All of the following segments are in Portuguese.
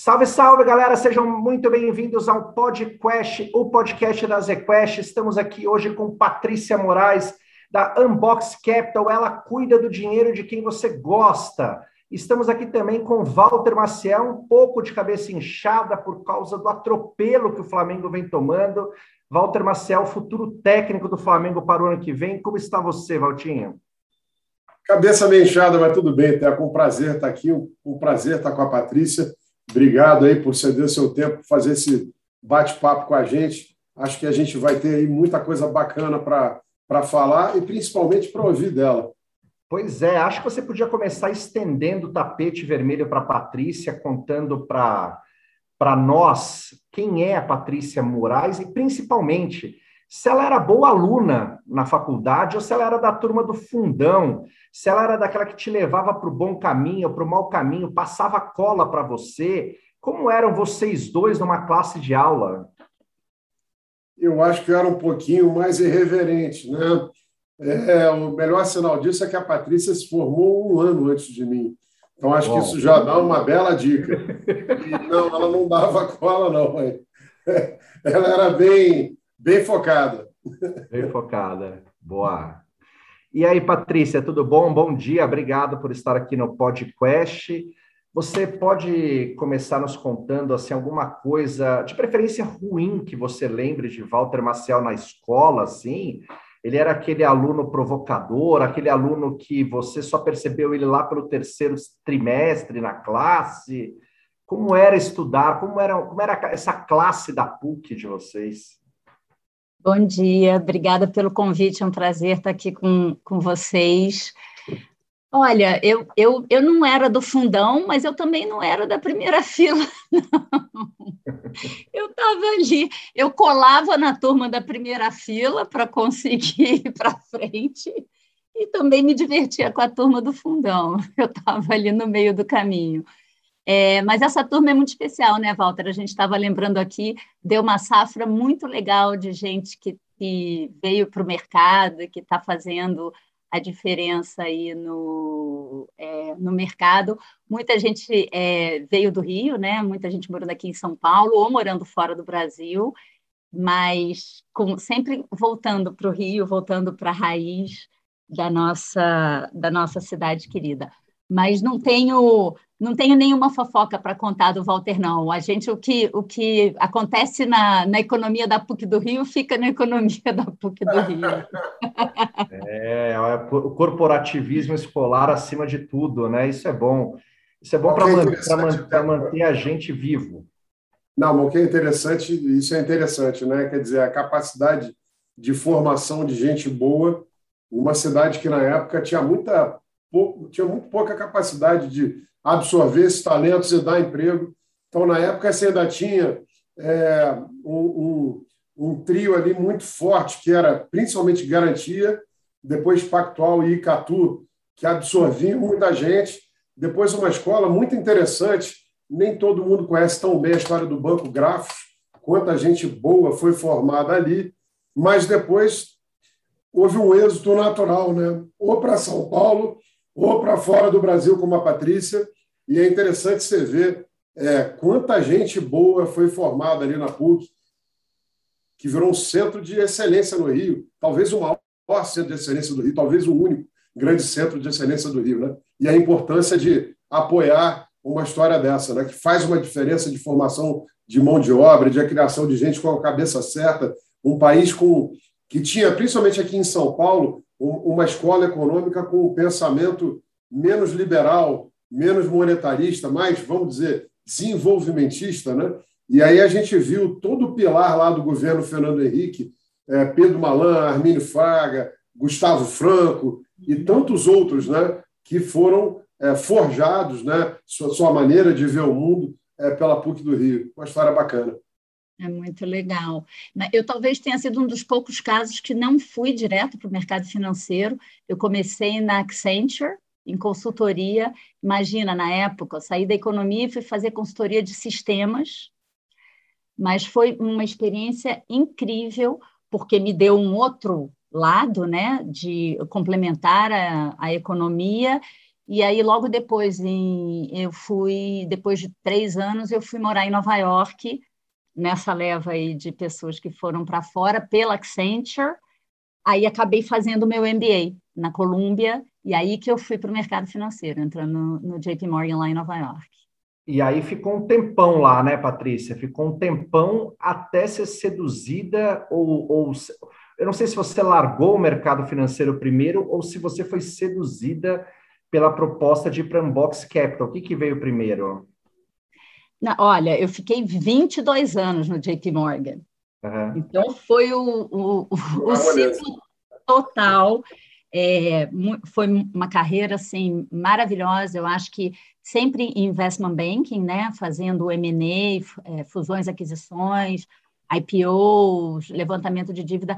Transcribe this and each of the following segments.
Salve, salve, galera! Sejam muito bem-vindos ao podcast, o podcast da ZQuest. Estamos aqui hoje com Patrícia Moraes, da Unbox Capital. Ela cuida do dinheiro de quem você gosta. Estamos aqui também com Walter Maciel, um pouco de cabeça inchada por causa do atropelo que o Flamengo vem tomando. Walter Maciel, futuro técnico do Flamengo para o ano que vem. Como está você, Valtinho? Cabeça meio inchada, mas tudo bem. É com prazer estar aqui, um prazer estar com a Patrícia. Obrigado aí por ceder seu tempo, fazer esse bate-papo com a gente. Acho que a gente vai ter aí muita coisa bacana para falar e principalmente para ouvir dela. Pois é, acho que você podia começar estendendo o tapete vermelho para a Patrícia, contando para nós quem é a Patrícia Moraes e principalmente se ela era boa aluna na faculdade ou se ela era da turma do fundão, se ela era daquela que te levava para o bom caminho ou para o mau caminho, passava cola para você. Como eram vocês dois numa classe de aula? Eu acho que eu era um pouquinho mais irreverente, né? É, o melhor sinal disso é que a Patrícia se formou um ano antes de mim. Então, acho Bom. que isso já dá uma bela dica. E, não, ela não dava cola, não. Mãe. Ela era bem, bem focada. Bem focada. Boa. E aí, Patrícia, tudo bom? Bom dia, obrigado por estar aqui no podcast. Você pode começar nos contando assim alguma coisa, de preferência ruim, que você lembre de Walter Maciel na escola, assim? Ele era aquele aluno provocador, aquele aluno que você só percebeu ele lá pelo terceiro trimestre na classe. Como era estudar? Como era, como era essa classe da PUC de vocês? Bom dia, obrigada pelo convite, é um prazer estar aqui com, com vocês. Olha, eu, eu, eu não era do fundão, mas eu também não era da primeira fila, não. Eu estava ali, eu colava na turma da primeira fila para conseguir ir para frente e também me divertia com a turma do fundão. Eu estava ali no meio do caminho. É, mas essa turma é muito especial, né, Walter? A gente estava lembrando aqui, deu uma safra muito legal de gente que, que veio para o mercado que está fazendo a diferença aí no, é, no mercado. Muita gente é, veio do Rio, né? Muita gente morando aqui em São Paulo ou morando fora do Brasil, mas com, sempre voltando para o Rio, voltando para a raiz da nossa, da nossa cidade querida mas não tenho não tenho nenhuma fofoca para contar do Walter, não. A gente, o que, o que acontece na, na economia da PUC do Rio fica na economia da PUC do Rio. É, é o corporativismo escolar acima de tudo, né? Isso é bom. Isso é bom para man, manter a gente vivo. Não, mas o que é interessante, isso é interessante, né? Quer dizer, a capacidade de formação de gente boa, uma cidade que na época tinha muita pouco, tinha muito pouca capacidade de absorver esses talentos e dar emprego. Então, na época, você ainda tinha é, um, um, um, trio ali muito forte, que era principalmente Garantia, depois Pactual e Icatu, que absorviam muita gente. Depois, uma escola muito interessante, nem todo mundo conhece tão bem a história do Banco Grafos, quanta gente boa foi formada ali, mas depois houve um êxito natural, né? ou para São Paulo ou para fora do Brasil, como a Patrícia. E é interessante você ver é, quanta gente boa foi formada ali na PUC, que virou um centro de excelência no Rio, talvez o maior centro de excelência do Rio, talvez o único grande centro de excelência do Rio. Né? E a importância de apoiar uma história dessa, né? que faz uma diferença de formação de mão de obra, de criação de gente com a cabeça certa, um país com que tinha, principalmente aqui em São Paulo, uma escola econômica com um pensamento menos liberal, menos monetarista, mais, vamos dizer, desenvolvimentista. Né? E aí a gente viu todo o pilar lá do governo Fernando Henrique, é, Pedro Malan, Armínio Fraga, Gustavo Franco e tantos outros né, que foram é, forjados, né, sua, maneira de ver o mundo é, pela PUC do Rio. Uma história bacana. É muito legal. Eu talvez tenha sido um dos poucos casos que não fui direto para o mercado financeiro. Eu comecei na Accenture, em consultoria. Imagina, na época, eu saí da economia e fui fazer consultoria de sistemas, mas foi uma experiência incrível, porque me deu um outro lado, né, de complementar a, a economia E aí, logo depois, em, eu fui, depois de três anos, eu fui morar em Nova York, nessa leva aí de pessoas que foram para fora, pela Accenture. Aí acabei fazendo o meu MBA na Columbia, e aí que eu fui para o mercado financeiro, entrando no, no JP Morgan lá em Nova York. E aí ficou um tempão lá, né, Patrícia? Ficou um tempão até ser seduzida ou, ou eu não sei se você largou o mercado financeiro primeiro ou se você foi seduzida pela proposta de ir para Unbox Capital. O que, que veio primeiro? Não, olha, eu fiquei 22 anos no JP Morgan. Uhum. Então, foi o, o, o, o ciclo total. É, foi uma carreira assim maravilhosa. Eu acho que sempre em investment banking, né, fazendo M&A, é, fusões, aquisições, IPOs, levantamento de dívida.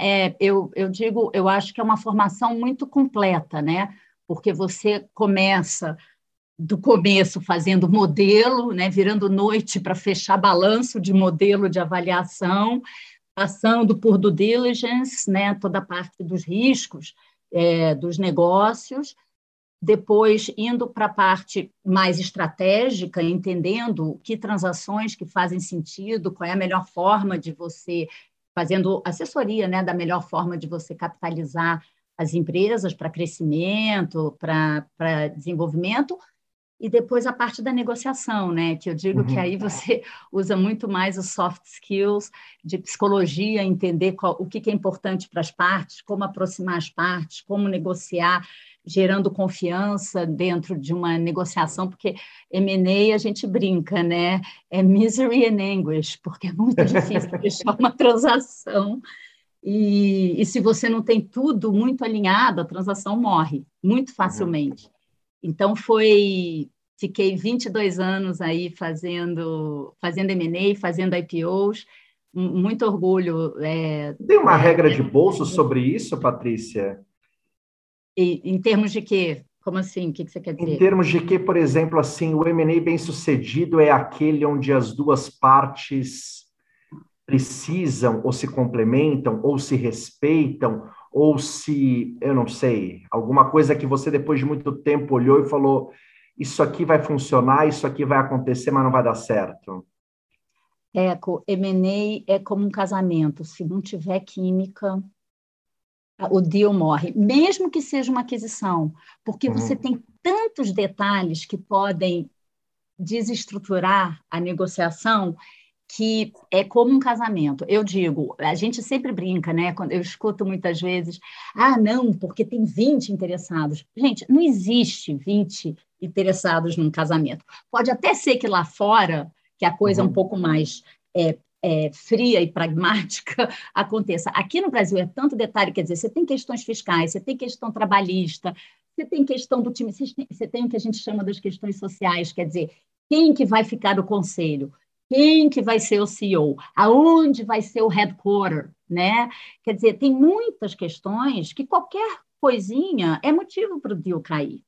É, eu, eu digo, eu acho que é uma formação muito completa, né? Porque você começa do começo fazendo modelo, né, virando noite para fechar balanço de modelo de avaliação, passando por due diligence, né, toda a parte dos riscos é, dos negócios, depois indo para a parte mais estratégica, entendendo que transações que fazem sentido, qual é a melhor forma de você, fazendo assessoria né, da melhor forma de você capitalizar as empresas para crescimento, para desenvolvimento, e depois a parte da negociação, né? Que eu digo uhum. que aí você usa muito mais os soft skills de psicologia, entender qual, o que, que é importante para as partes, como aproximar as partes, como negociar, gerando confiança dentro de uma negociação, porque M&A a gente brinca, né? É misery and anguish, porque é muito difícil fechar uma transação. E, e se você não tem tudo muito alinhado, a transação morre muito facilmente. Uhum. Então foi fiquei 22 anos aí fazendo fazendo M&A, fazendo IPOs, muito orgulho. É, Tem uma é, regra de bolso sobre isso, Patrícia? E, em termos de quê? Como assim? O que, você quer dizer? Em termos de que, por exemplo, assim, o M&A bem sucedido é aquele onde as duas partes precisam ou se complementam ou se respeitam ou se, eu não sei, alguma coisa que você depois de muito tempo olhou e falou, isso aqui vai funcionar, isso aqui vai acontecer, mas não vai dar certo? Eco, M&A é como um casamento, se não tiver química, o deal morre, mesmo que seja uma aquisição, porque uhum. você tem tantos detalhes que podem desestruturar a negociação que é como um casamento. Eu digo, a gente sempre brinca, né? Quando eu escuto muitas vezes, ah, não, porque tem 20 interessados. Gente, não existe 20 interessados num casamento. Pode até ser que lá fora, que a coisa uhum. é um pouco mais é, é, fria e pragmática aconteça. Aqui no Brasil é tanto detalhe, quer dizer, você tem questões fiscais, você tem questão trabalhista, você tem questão do time, você tem o que a gente chama das questões sociais, quer dizer, quem que vai ficar no conselho? Quem que vai ser o CEO? Aonde vai ser o headquarter? Né? Quer dizer, tem muitas questões que qualquer coisinha é motivo para o deal cair.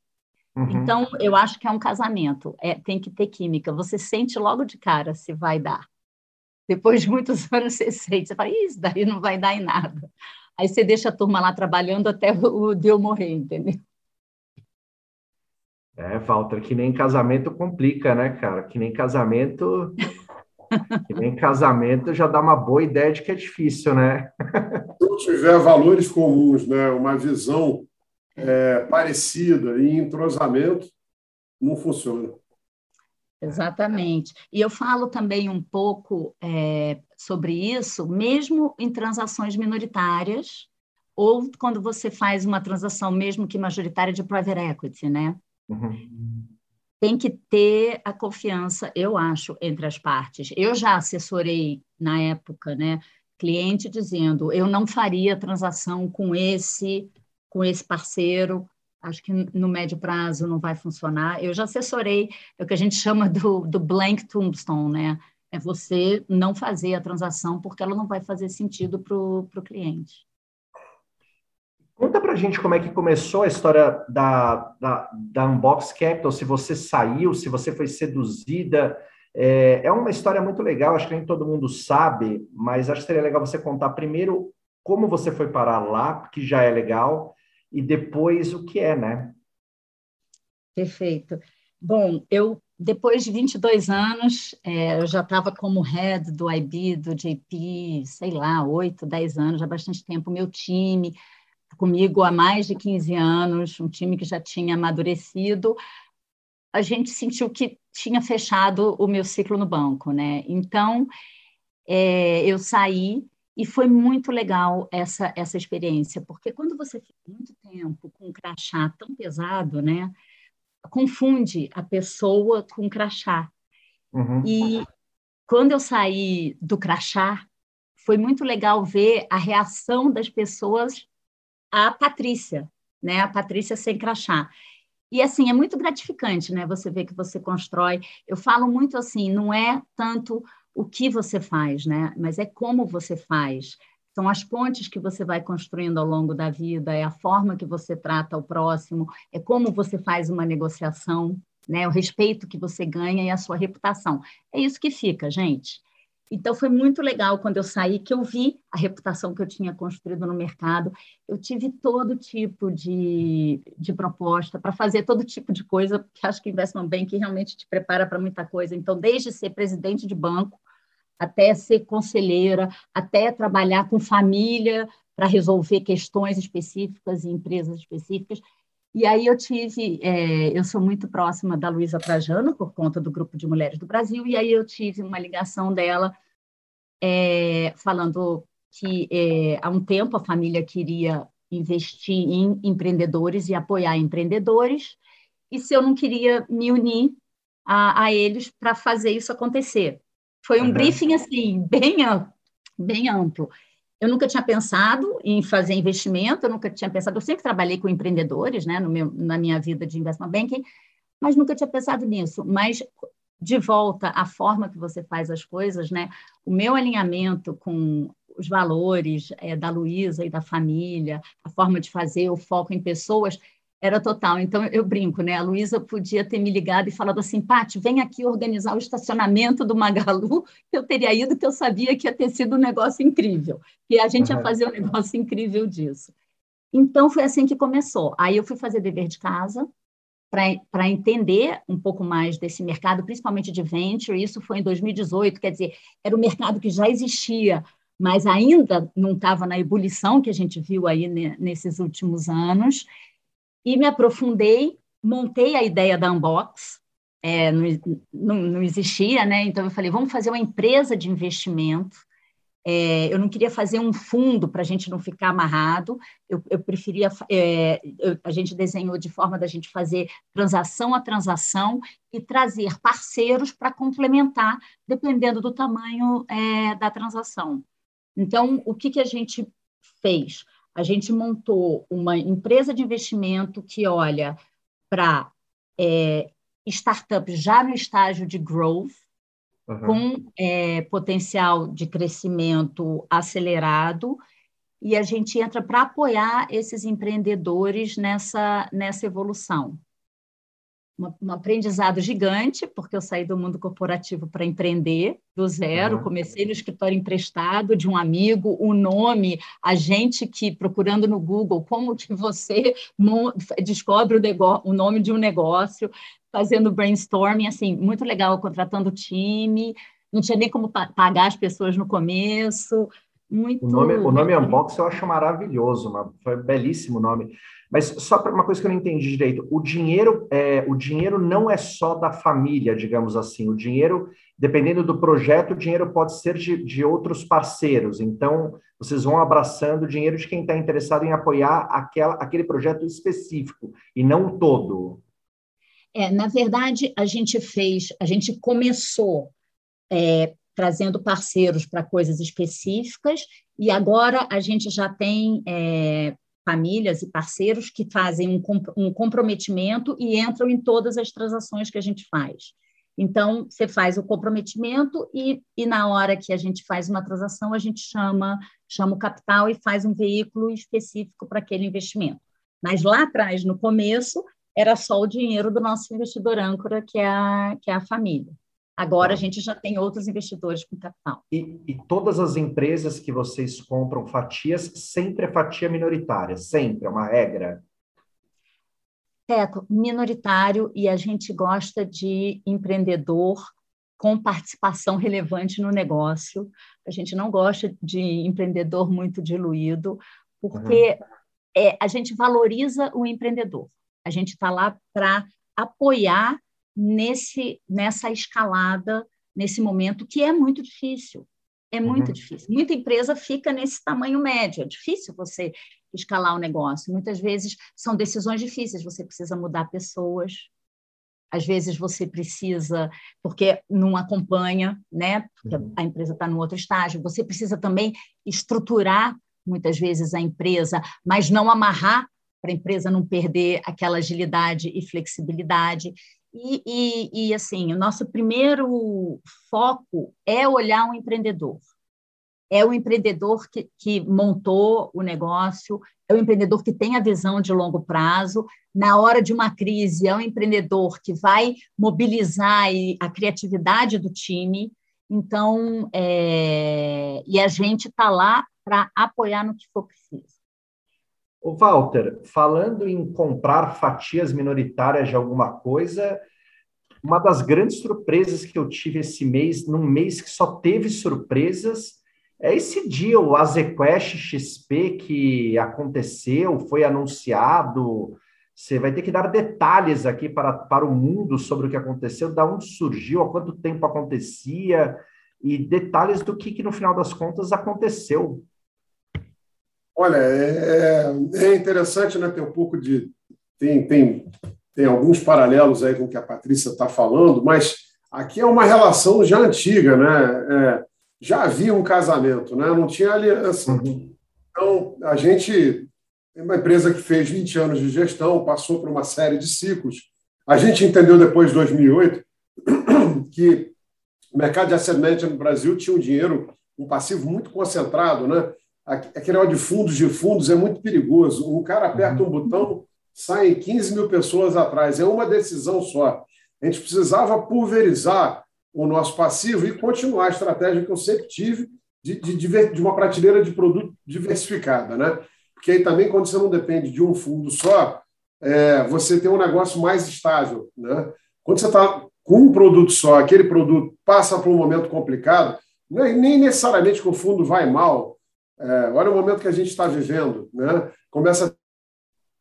Uhum. Então, eu acho que é um casamento, é, tem que ter química. Você sente logo de cara se vai dar. Depois de muitos anos, você sente, você fala, isso daí não vai dar em nada. Aí você deixa a turma lá trabalhando até o deal morrer, entendeu? É, Walter, que nem casamento complica, né, cara? Que nem casamento que nem casamento já dá uma boa ideia de que é difícil, né? Se não tiver valores comuns, né, uma visão é, parecida e entrosamento, não funciona. Exatamente. E eu falo também um pouco é, sobre isso, mesmo em transações minoritárias, ou quando você faz uma transação, mesmo que majoritária, de private equity, né? Uhum tem que ter a confiança, eu acho, entre as partes. Eu já assessorei na época, né, cliente dizendo, eu não faria transação com esse com esse parceiro, acho que no médio prazo não vai funcionar. Eu já assessorei, é o que a gente chama do, do blank tombstone, né? É você não fazer a transação porque ela não vai fazer sentido para o cliente. Conta pra gente como é que começou a história da, da, da Unbox Capital, se você saiu, se você foi seduzida. É, é uma história muito legal, acho que nem todo mundo sabe, mas acho que seria legal você contar primeiro como você foi parar lá, que já é legal, e depois o que é, né? Perfeito. Bom, eu depois de 22 anos, é, eu já estava como head do IB, do JP, sei lá, 8, 10 anos, já bastante tempo. Meu time, comigo há mais de 15 anos, um time que já tinha amadurecido, a gente sentiu que tinha fechado o meu ciclo no banco, né? Então, é, eu saí e foi muito legal essa, essa experiência, porque quando você fica muito tempo com um crachá tão pesado, né? confunde a pessoa com crachá. Uhum. E quando eu saí do crachá, foi muito legal ver a reação das pessoas à Patrícia, né? A Patrícia sem crachá. E assim, é muito gratificante, né? Você vê que você constrói. Eu falo muito assim, não é tanto o que você faz, né? Mas é como você faz. São as pontes que você vai construindo ao longo da vida, é a forma que você trata o próximo, é como você faz uma negociação, né? o respeito que você ganha e a sua reputação. É isso que fica, gente. Então, foi muito legal quando eu saí, que eu vi a reputação que eu tinha construído no mercado. Eu tive todo tipo de, de proposta para fazer todo tipo de coisa, que acho que Investment Bank realmente te prepara para muita coisa. Então, desde ser presidente de banco, até ser conselheira, até trabalhar com família para resolver questões específicas em empresas específicas. E aí eu tive, é, eu sou muito próxima da Luísa Trajano, por conta do Grupo de Mulheres do Brasil, e aí eu tive uma ligação dela é, falando que é, há um tempo a família queria investir em empreendedores e apoiar empreendedores, e se eu não queria me unir a, a eles para fazer isso acontecer. Foi um uhum. briefing assim, bem amplo, bem amplo. Eu nunca tinha pensado em fazer investimento, eu nunca tinha pensado, eu sempre trabalhei com empreendedores, né, meu, na minha vida de investment banking, mas nunca tinha pensado nisso. Mas de volta à forma que você faz as coisas, né? O meu alinhamento com os valores é, da Luísa e da família, a forma de fazer, o foco em pessoas, era total. Então, eu brinco, né? A Luísa podia ter me ligado e falado assim, Paty, vem aqui organizar o estacionamento do Magalu, eu teria ido, que eu sabia que ia ter sido um negócio incrível, que a gente ia fazer um negócio incrível disso. Então, foi assim que começou. Aí eu fui fazer dever de casa, para entender um pouco mais desse mercado, principalmente de venture. Isso foi em 2018, quer dizer, era um mercado que já existia, mas ainda não estava na ebulição que a gente viu aí nesses últimos anos e me aprofundei, montei a ideia da Unbox, é, não, não, não, existia, né? Então eu falei, vamos fazer uma empresa de investimento. É, eu não queria fazer um fundo para a gente não ficar amarrado. Eu, eu preferia, é, eu, a gente desenhou de forma da gente fazer transação a transação e trazer parceiros para complementar, dependendo do tamanho é, da transação. Então, o que, que a gente fez? A gente montou uma empresa de investimento que olha para é, startups já no estágio de growth, uhum. com é, potencial de crescimento acelerado, e a gente entra para apoiar esses empreendedores nessa, nessa evolução um aprendizado gigante, porque eu saí do mundo corporativo para empreender do zero, uhum. comecei no escritório emprestado de um amigo, o nome, a gente que procurando no Google como que você descobre o, negócio, o nome de um negócio, fazendo brainstorming, assim, muito legal, contratando time, não tinha nem como pagar as pessoas no começo, muito... O nome, o nome Unbox eu acho maravilhoso, foi um belíssimo nome. Mas só para uma coisa que eu não entendi direito, o dinheiro, é, o dinheiro não é só da família, digamos assim. O dinheiro, dependendo do projeto, o dinheiro pode ser de, de outros parceiros. Então, vocês vão abraçando o dinheiro de quem está interessado em apoiar aquela, aquele projeto específico e não todo. É, na verdade, a gente fez, a gente começou é, trazendo parceiros para coisas específicas e agora a gente já tem é, famílias e parceiros que fazem um, um comprometimento e entram em todas as transações que a gente faz. Então, você faz o comprometimento e, e na hora que a gente faz uma transação, a gente chama, chama o capital e faz um veículo específico para aquele investimento. Mas lá atrás, no começo, era só o dinheiro do nosso investidor âncora, que é a, que é a família. Agora a tá. gente já tem outros investidores com capital. E, e, todas as empresas que vocês compram fatias, sempre é fatia minoritária, sempre, é uma regra? Teto, minoritário e a gente gosta de empreendedor com participação relevante no negócio. A gente não gosta de empreendedor muito diluído, porque uhum. é, a gente valoriza o empreendedor. A gente está lá para apoiar nesse, nessa escalada, nesse momento que é muito difícil. É muito uhum. difícil. Muita empresa fica nesse tamanho médio. É difícil você escalar o negócio. Muitas vezes são decisões difíceis. Você precisa mudar pessoas. Às vezes você precisa, porque não acompanha, né? Porque uhum. a empresa está no outro estágio. Você precisa também estruturar muitas vezes a empresa, mas não amarrar para a empresa não perder aquela agilidade e flexibilidade. E, e, e, assim, o nosso primeiro foco é olhar um empreendedor. É o empreendedor que, que montou o negócio, é o empreendedor que tem a visão de longo prazo. Na hora de uma crise, é o empreendedor que vai mobilizar a criatividade do time. Então, é... e a gente está lá para apoiar no que for preciso. O Walter, falando em comprar fatias minoritárias de alguma coisa, uma das grandes surpresas que eu tive esse mês, num mês que só teve surpresas, é esse dia, o Azequest XP que aconteceu, foi anunciado. Você vai ter que dar detalhes aqui para, para o mundo sobre o que aconteceu, da onde surgiu, há quanto tempo acontecia, e detalhes do que, que no final das contas aconteceu. Olha, é, é, é interessante, né? Ter um pouco de. Tem, tem, tem alguns paralelos aí com o que a Patrícia está falando, mas aqui é uma relação já antiga, né? É, já havia um casamento, né? não tinha aliança. Uhum. Então, a gente é uma empresa que fez 20 anos de gestão, passou por uma série de ciclos. A gente entendeu depois de 2008 que o mercado de asset management no Brasil tinha um dinheiro, um passivo muito concentrado, né? Aquele negócio de fundos de fundos é muito perigoso. Um cara aperta um uhum. botão, saem 15 mil pessoas atrás. É uma decisão só. A gente precisava pulverizar o nosso passivo e continuar a estratégia que eu sempre tive de, de, de uma prateleira de produto diversificada. Né? Porque aí também, quando você não depende de um fundo só, é, você tem um negócio mais estável. Né? Quando você está com um produto só, aquele produto passa por um momento complicado, é nem necessariamente que o fundo vai mal, é, olha o momento que a gente está vivendo, né? começa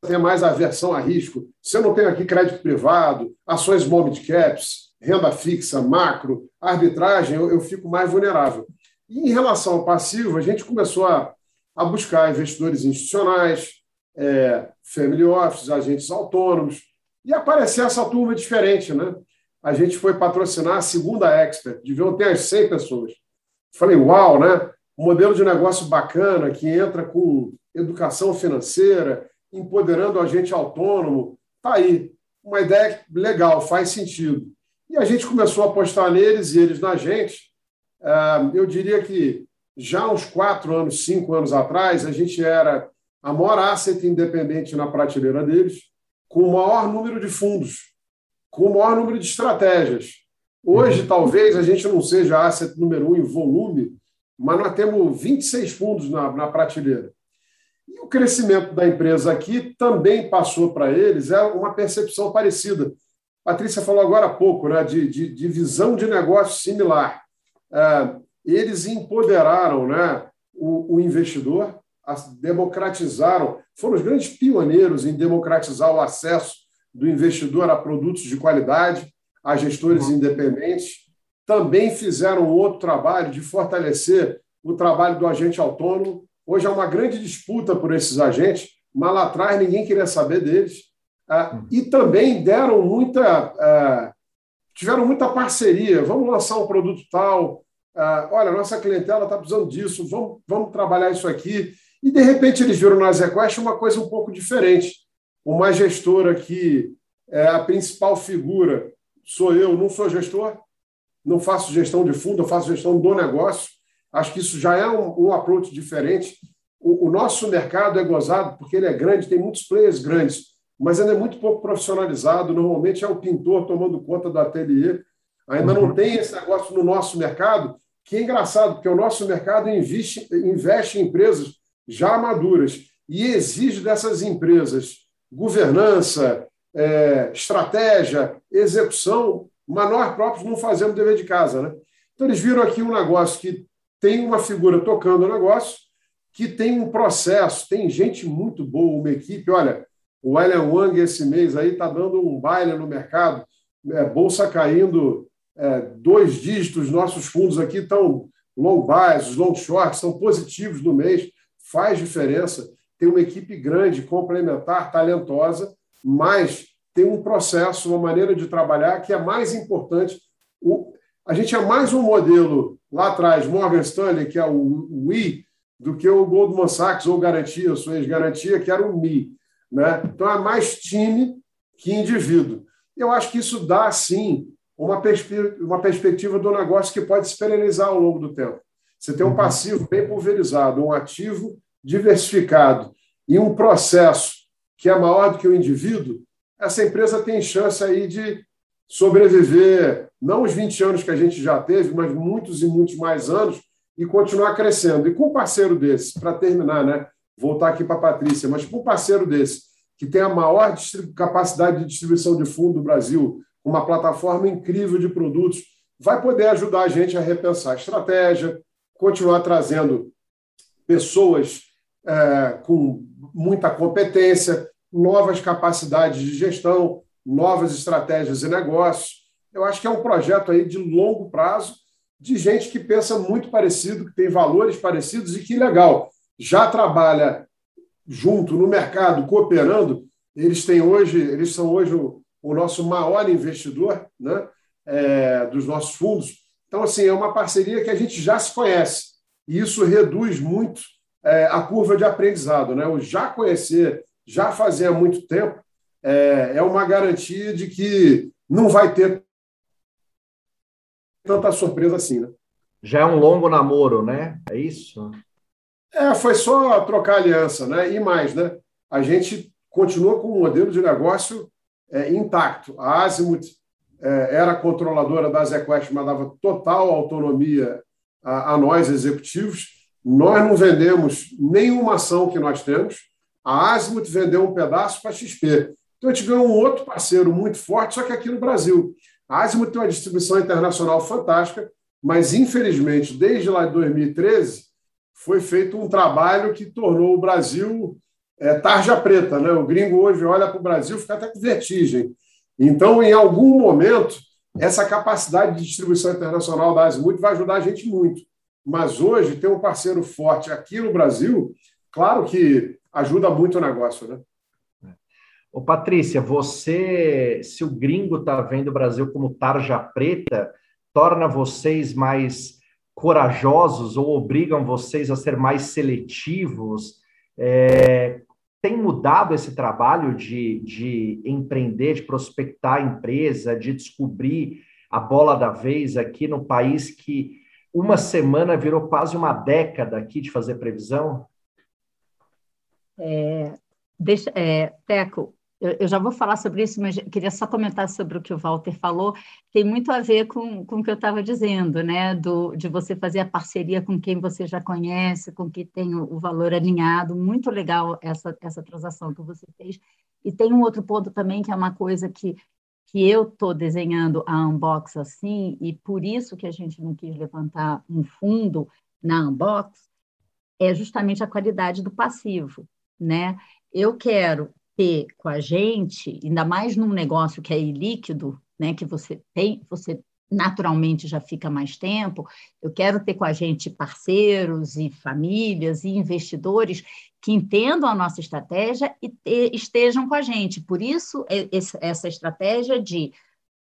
a ter mais aversão a risco. Se eu não tenho aqui crédito privado, ações mid caps, renda fixa, macro, arbitragem, eu, eu fico mais vulnerável. E em relação ao passivo, a gente começou a, a buscar investidores institucionais, é, family offices, agentes autônomos, e apareceu essa turma diferente. Né? A gente foi patrocinar a segunda Expert, deviam ter as 100 pessoas. Falei, uau, né? Um modelo de negócio bacana que entra com educação financeira, empoderando o agente autônomo. Está aí. Uma ideia legal, faz sentido. E a gente começou a apostar neles e eles na gente. Ah, eu diria que já uns quatro anos, cinco anos atrás, a gente era a maior asset independente na prateleira deles, com o maior número de fundos, com o maior número de estratégias. Hoje, uhum. talvez, a gente não seja asset número um em volume, mas nós temos 26 fundos na, na prateleira. E o crescimento da empresa aqui também passou para eles é uma percepção parecida. A Patrícia falou agora há pouco né, de, de, de visão de negócio similar. É, eles empoderaram né, o, o investidor, democratizaram, foram os grandes pioneiros em democratizar o acesso do investidor a produtos de qualidade, a gestores uhum. independentes também fizeram outro trabalho de fortalecer o trabalho do agente autônomo. Hoje há uma grande disputa por esses agentes, mas lá atrás ninguém queria saber deles. Ah, e também deram muita. Ah, tiveram muita parceria. Vamos lançar um produto tal. Ah, olha, nossa clientela está precisando disso, vamos, vamos trabalhar isso aqui. E, de repente, eles viram na ZQuest uma coisa um pouco diferente. Uma gestora que é a principal figura sou eu, não sou gestor, não faço gestão de fundo, eu faço gestão do negócio. Acho que isso já é um, um approach diferente. O, o, nosso mercado é gozado porque ele é grande, tem muitos players grandes, mas ainda é muito pouco profissionalizado. Normalmente é o pintor tomando conta do ateliê. Ainda não uhum. tem esse negócio no nosso mercado, que é engraçado, porque o nosso mercado investe, investe em empresas já maduras e exige dessas empresas governança, é, estratégia, execução, mas nós próprios não fazemos dever de casa. Né? Então, eles viram aqui um negócio que tem uma figura tocando o negócio, que tem um processo, tem gente muito boa, uma equipe. Olha, o William Wang esse mês aí está dando um baile no mercado, é, bolsa caindo é, dois dígitos, nossos fundos aqui estão long buys, os long shorts são positivos no mês, faz diferença. Tem uma equipe grande, complementar, talentosa, mas tem um processo, uma maneira de trabalhar que é mais importante. O, a gente é mais um modelo lá atrás, Morgan Stanley, que é o WI, do que o Goldman Sachs ou Garantia, sua ex-garantia, que era o MI. Né? Então, é mais time que indivíduo. Eu acho que isso dá, sim, uma, perspe uma perspectiva do negócio que pode se perenizar ao longo do tempo. Você tem um uhum. passivo bem pulverizado, um ativo diversificado e um processo que é maior do que o indivíduo, essa empresa tem chance aí de sobreviver, não os 20 anos que a gente já teve, mas muitos e muitos mais anos, e continuar crescendo. E com um parceiro desse, para terminar, né? voltar aqui para a Patrícia, mas com um parceiro desse, que tem a maior capacidade de distribuição de fundo do Brasil, uma plataforma incrível de produtos, vai poder ajudar a gente a repensar a estratégia, continuar trazendo pessoas é, com muita competência, novas capacidades de gestão, novas estratégias e negócios. Eu acho que é um projeto aí de longo prazo, de gente que pensa muito parecido, que tem valores parecidos e que legal, já trabalha junto no mercado, cooperando. Eles têm hoje, eles são hoje o, o nosso maior investidor, né, é, dos nossos fundos. Então, assim, é uma parceria que a gente já se conhece e isso reduz muito é, a curva de aprendizado. Né? O já conhecer, já há muito tempo, é, é uma garantia de que não vai ter tanta surpresa assim. Né? Já é um longo namoro, né? É isso? É, foi só trocar aliança, né? E mais, né? A gente continua com um modelo de negócio é, intacto. A Azimuth é, era controladora da ZQuest, mas dava total autonomia a, a nós, executivos. Nós não vendemos nenhuma ação que nós temos. A Azimuth vendeu um pedaço para a XP. Então, a gente ganhou um outro parceiro muito forte, só que aqui no Brasil. A Azimuth tem uma distribuição internacional fantástica, mas, infelizmente, desde lá de 2013, foi feito um trabalho que tornou o Brasil é, tarja preta. Né? O gringo hoje olha para o Brasil e fica até com vertigem. Então, em algum momento, essa capacidade de distribuição internacional da Azimuth vai ajudar a gente muito. Mas hoje, ter um parceiro forte aqui no Brasil, claro que ajuda muito o negócio, né? Ô, Patrícia, você, se o gringo está vendo o Brasil como tarja preta, torna vocês mais corajosos ou obrigam vocês a ser mais seletivos? É, tem mudado esse trabalho de, de empreender, de prospectar a empresa, de descobrir a bola da vez aqui no país que uma semana virou quase uma década aqui de fazer previsão? É, deixa, é, Teco, eu, eu, já vou falar sobre isso, mas queria só comentar sobre o que o Walter falou. Tem muito a ver com, com o que eu estava dizendo, né? Do, de você fazer a parceria com quem você já conhece, com quem tem o, o valor alinhado. Muito legal essa, essa transação que você fez. E tem um outro ponto também, que é uma coisa que, que eu estou desenhando a Unbox assim, e por isso que a gente não quis levantar um fundo na Unbox, é justamente a qualidade do passivo, né? Eu quero ter com a gente, ainda mais num negócio que é ilíquido, né, que você tem, você naturalmente já fica mais tempo, eu quero ter com a gente parceiros e famílias e investidores que entendam a nossa estratégia e te, estejam com a gente. Por isso, essa estratégia de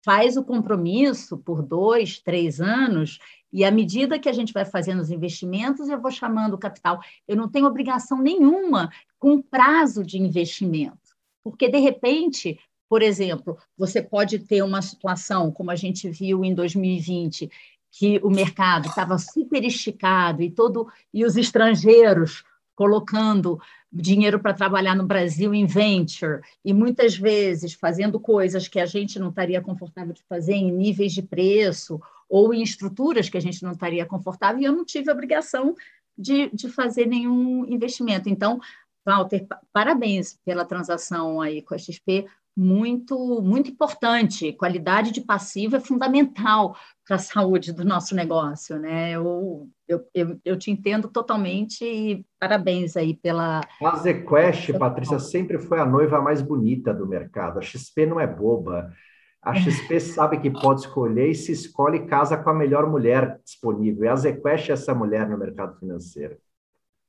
faz o compromisso por dois, três anos, e à medida que a gente vai fazendo os investimentos, eu vou chamando o capital. Eu não tenho obrigação nenhuma com prazo de investimento. Porque, de repente, por exemplo, você pode ter uma situação, como a gente viu em 2020, que o mercado estava super esticado e todo e os estrangeiros colocando dinheiro para trabalhar no Brasil em venture e muitas vezes fazendo coisas que a gente não estaria confortável de fazer em níveis de preço ou em estruturas que a gente não estaria confortável e eu não tive obrigação de, de fazer nenhum investimento. Então, Walter, parabéns pela transação aí com a XP, muito, muito importante. Qualidade de passivo é fundamental para a saúde do nosso negócio, né? Eu, eu, eu, eu, te entendo totalmente e parabéns aí pela. A ZQuest, Patrícia, sempre foi a noiva mais bonita do mercado. A XP não é boba. A XP sabe que pode escolher e se escolhe casa com a melhor mulher disponível. E a ZQuest é essa mulher no mercado financeiro.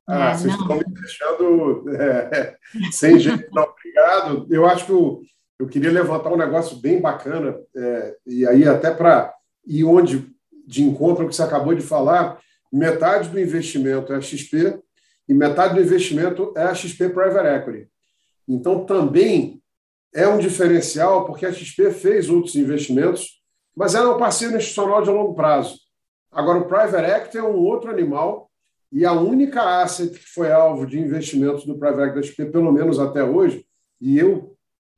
Ah, é, vocês não. estão me deixando é, sem jeito, não. Obrigado. Eu acho que eu, eu queria levantar um negócio bem bacana, é, e aí até para ir onde de encontro ao que você acabou de falar, metade do investimento é a XP e metade do investimento é a XP Private Equity. Então, também é um diferencial, porque a XP fez outros investimentos, mas ela é um parceiro institucional de longo prazo. Agora, o Private Equity é um outro animal e a única asset que foi alvo de investimentos do Private Equity XP, pelo menos até hoje, e eu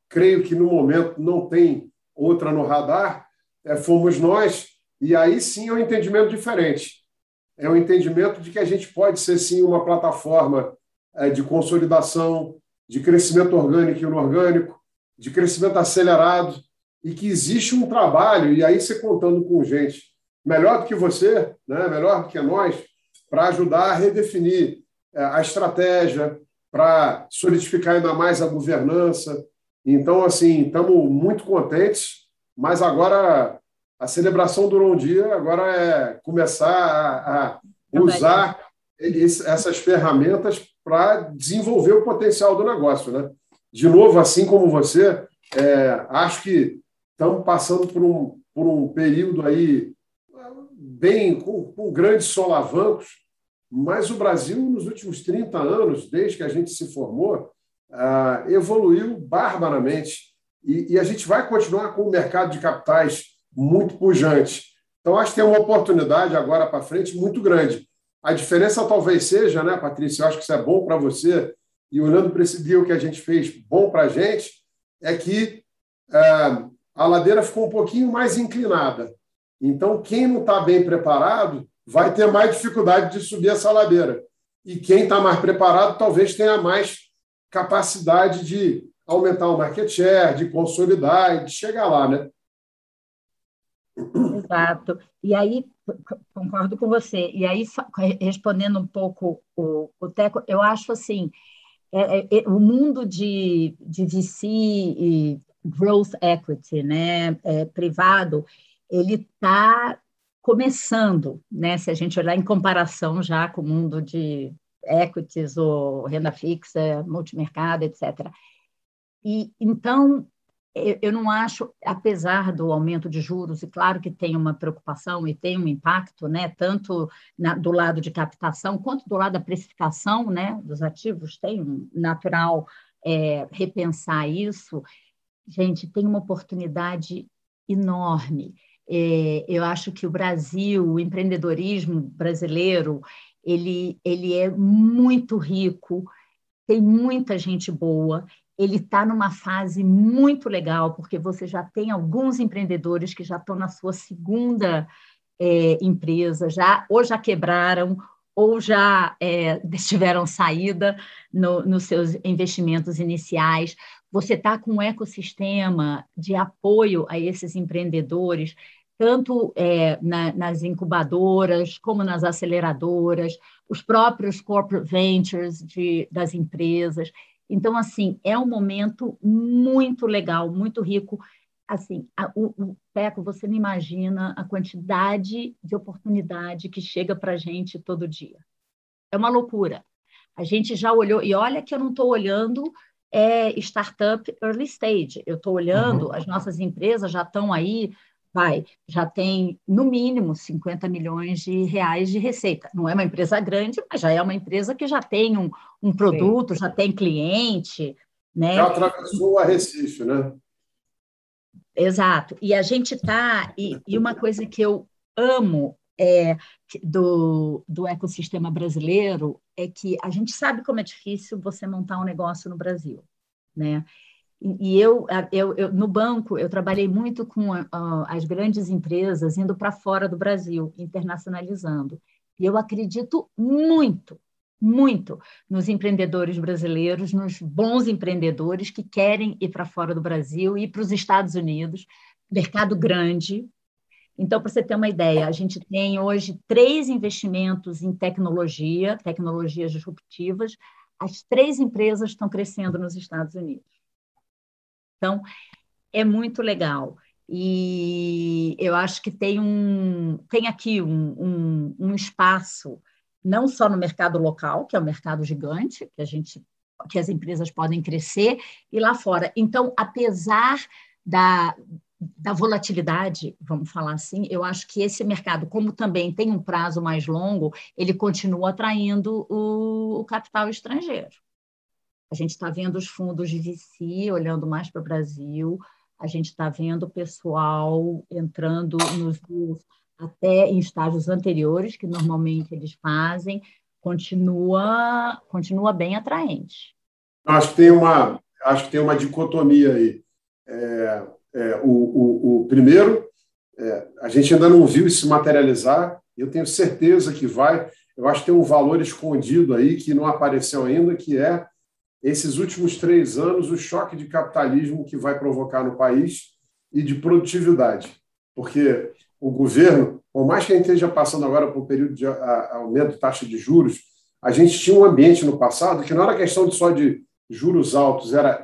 creio que no momento não tem outra no radar, é, fomos nós, e aí sim é um entendimento diferente. É um entendimento de que a gente pode ser sim uma plataforma é, de consolidação, de crescimento orgânico e inorgânico, de crescimento acelerado, e que existe um trabalho, e aí você contando com gente melhor do que você, né, melhor do que nós, para ajudar a redefinir é, a estratégia, para solidificar ainda mais a governança. Então, assim, estamos muito contentes, mas agora a celebração durou um dia, agora é começar a, a usar essas ferramentas para desenvolver o potencial do negócio. Né? De novo, assim como você, é, acho que estamos passando por um, por um período aí bem com, com grandes solavancos, mas o Brasil, nos últimos 30 anos, desde que a gente se formou, uh, evoluiu barbaramente. E, a gente vai continuar com o mercado de capitais muito pujante. Então, acho que tem uma oportunidade agora para frente muito grande. A diferença talvez seja, né, Patrícia? Eu acho que isso é bom para você, e olhando para esse deal que a gente fez, bom para a gente, é que uh, a ladeira ficou um pouquinho mais inclinada. Então, quem não está bem preparado vai ter mais dificuldade de subir essa ladeira. E quem está mais preparado talvez tenha mais capacidade de aumentar o market share, de consolidar e de chegar lá, né? Exato. E aí, concordo com você. E aí, respondendo um pouco o, o Teco, eu acho assim, é, é, é o mundo de, de VC e growth equity, né, é, privado, ele está começando, né? Se a gente olhar em comparação já com o mundo de equities ou renda fixa, multimercado, etc. E então eu não acho, apesar do aumento de juros, e claro que tem uma preocupação e tem um impacto, né, tanto na, do lado de captação quanto do lado da precificação, né, dos ativos, tem um natural é, repensar isso. Gente, tem uma oportunidade enorme. É, eu acho que o Brasil, o empreendedorismo brasileiro, ele, ele é muito rico, tem muita gente boa, ele está numa fase muito legal, porque você já tem alguns empreendedores que já estão na sua segunda é, empresa, já ou já quebraram, ou já é, tiveram saída no, nos seus investimentos iniciais. Você está com um ecossistema de apoio a esses empreendedores tanto é, na, nas incubadoras como nas aceleradoras, os próprios corporate ventures de, das empresas. Então, assim, é um momento muito legal, muito rico. Assim, a, o, o Peco, você não imagina a quantidade de oportunidade que chega para a gente todo dia. É uma loucura. A gente já olhou, e olha que eu não estou olhando é, startup early stage, eu estou olhando, uhum. as nossas empresas já estão aí vai, já tem no mínimo 50 milhões de reais de receita. Não é uma empresa grande, mas já é uma empresa que já tem um, um produto, Sim. já tem cliente. Né? Já atravessou a Recife, né? Exato. E a gente está. E, e, uma coisa que eu amo é, do, do ecossistema brasileiro é que a gente sabe como é difícil você montar um negócio no Brasil. Né? E eu, eu, eu, no banco, eu trabalhei muito com uh, as grandes empresas indo para fora do Brasil, internacionalizando. E eu acredito muito muito nos empreendedores brasileiros, nos bons empreendedores que querem ir para fora do Brasil e para os Estados Unidos, mercado grande. Então, para você ter uma ideia, a gente tem hoje três investimentos em tecnologia, tecnologias disruptivas. As três empresas estão crescendo nos Estados Unidos. Então, é muito legal. E eu acho que tem um tem aqui um, um, um espaço não só no mercado local, que é um mercado gigante, que a gente que as empresas podem crescer, e lá fora. Então, apesar da, da volatilidade, vamos falar assim, eu acho que esse mercado, como também tem um prazo mais longo, ele continua atraindo o, o capital estrangeiro. A gente está vendo os fundos de VC olhando mais para o Brasil, a gente está vendo o pessoal entrando nos até em estágios anteriores, que normalmente eles fazem, continua, continua bem atraente. Acho que tem uma, acho que tem uma dicotomia aí. É, é, o, o, o, primeiro, é, a gente ainda não viu isso se materializar, eu tenho certeza que vai. Eu acho que tem um valor escondido aí que não apareceu ainda, que é esses últimos três anos, o choque de capitalismo que vai provocar no país e de produtividade. Porque o governo, por mais que a gente esteja passando agora por um período de aumento de taxa de juros, a gente tinha um ambiente no passado que não era questão de só de juros altos, era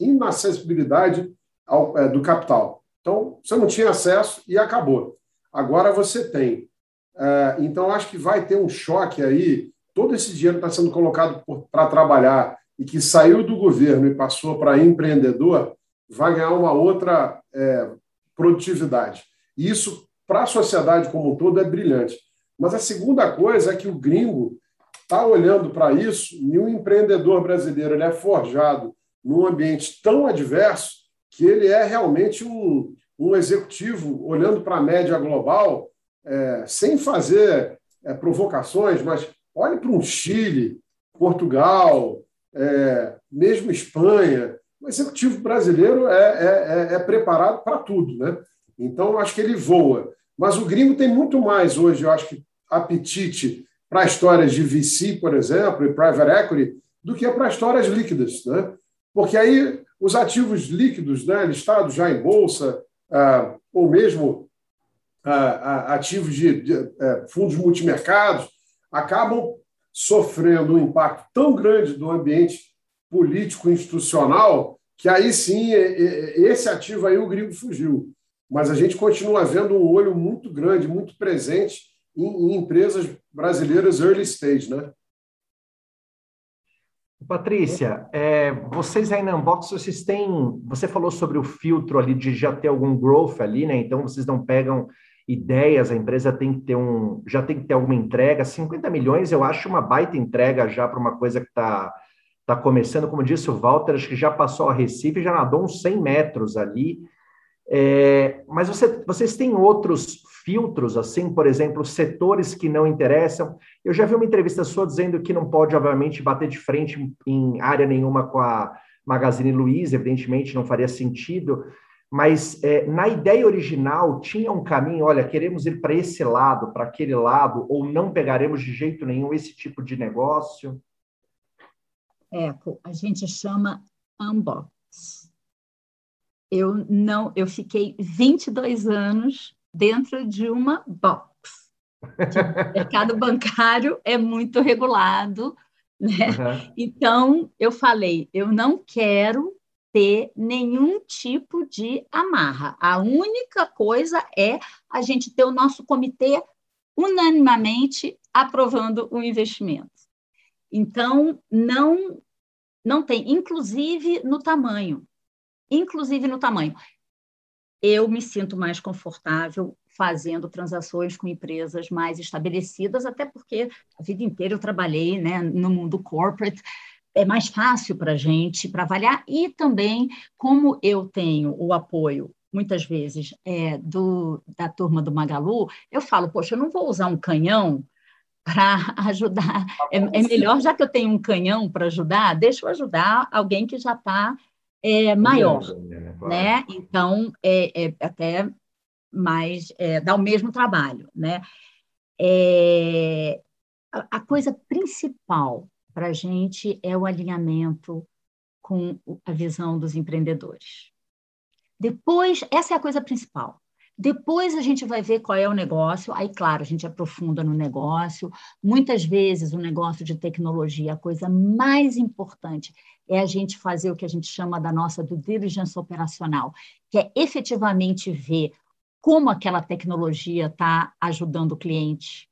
inacessibilidade ao, é, do capital. Então, você não tinha acesso e acabou. Agora você tem. É, então, acho que vai ter um choque aí. Todo esse dinheiro está sendo colocado para trabalhar e que saiu do governo e passou para empreendedor, vai ganhar uma outra é, produtividade. E isso, para a sociedade como um todo, é brilhante. Mas a segunda coisa é que o gringo está olhando para isso e o empreendedor brasileiro ele é forjado num ambiente tão adverso que ele é realmente um, um executivo olhando para a média global é, sem fazer é, provocações, mas olhe para um Chile, Portugal, é, mesmo Espanha. O executivo brasileiro é, é, é, é preparado para tudo, né? Então, acho que ele voa. Mas o gringo tem muito mais hoje, eu acho que, apetite para histórias de VC, por exemplo, e private equity, do que para histórias líquidas. Né? Porque aí os ativos líquidos, né, listados já em bolsa, ah, ou mesmo ah, ativos de, de eh, fundos multimercados, acabam sofrendo um impacto tão grande do ambiente político institucional que aí sim esse ativo aí o gringo fugiu mas a gente continua vendo um olho muito grande, muito presente em, em empresas brasileiras early stage, né? Patrícia, é, vocês aí na Unbox, vocês têm. Você falou sobre o filtro ali de já ter algum growth ali, né? Então vocês não pegam ideias, a empresa tem que ter um. já tem que ter alguma entrega. 50 milhões eu acho uma baita entrega já para uma coisa que está tá começando. Como disse o Walter, acho que já passou a Recife, já nadou uns 100 metros ali. É, mas você, vocês têm outros filtros, assim, por exemplo, setores que não interessam. Eu já vi uma entrevista sua dizendo que não pode, obviamente, bater de frente em, área nenhuma com a Magazine Luiza, evidentemente não faria sentido, mas é, na ideia original tinha um caminho, olha, queremos ir para esse lado, para aquele lado, ou não pegaremos de jeito nenhum esse tipo de negócio? Eco, a gente chama unbox eu não, eu fiquei 22 anos dentro de uma box. O mercado bancário é muito regulado, né? Uhum. Então eu falei, eu não quero ter nenhum tipo de amarra. A única coisa é a gente ter o nosso comitê unanimamente aprovando o investimento. Então não não tem, inclusive no tamanho inclusive no tamanho. Eu me sinto mais confortável fazendo transações com empresas mais estabelecidas, até porque a vida inteira eu trabalhei né, no mundo corporate, é mais fácil para a gente para avaliar, e também, como eu tenho o apoio muitas vezes é, do, da turma do Magalu, eu falo, poxa, eu não vou usar um canhão para ajudar. É, é, melhor, já que eu tenho um canhão para ajudar, deixa eu ajudar alguém que já está é maior, né? né? Então, é, é até mais, é, dá o mesmo trabalho, né? É, a, a coisa principal para a gente é o alinhamento com a visão dos empreendedores. Depois, essa é a coisa principal. Depois a gente vai ver qual é o negócio. Aí, claro, a gente aprofunda no negócio. Muitas vezes, o negócio de tecnologia, a coisa mais importante é a gente fazer o que a gente chama da nossa due diligence operacional, que é efetivamente ver como aquela tecnologia está ajudando o cliente,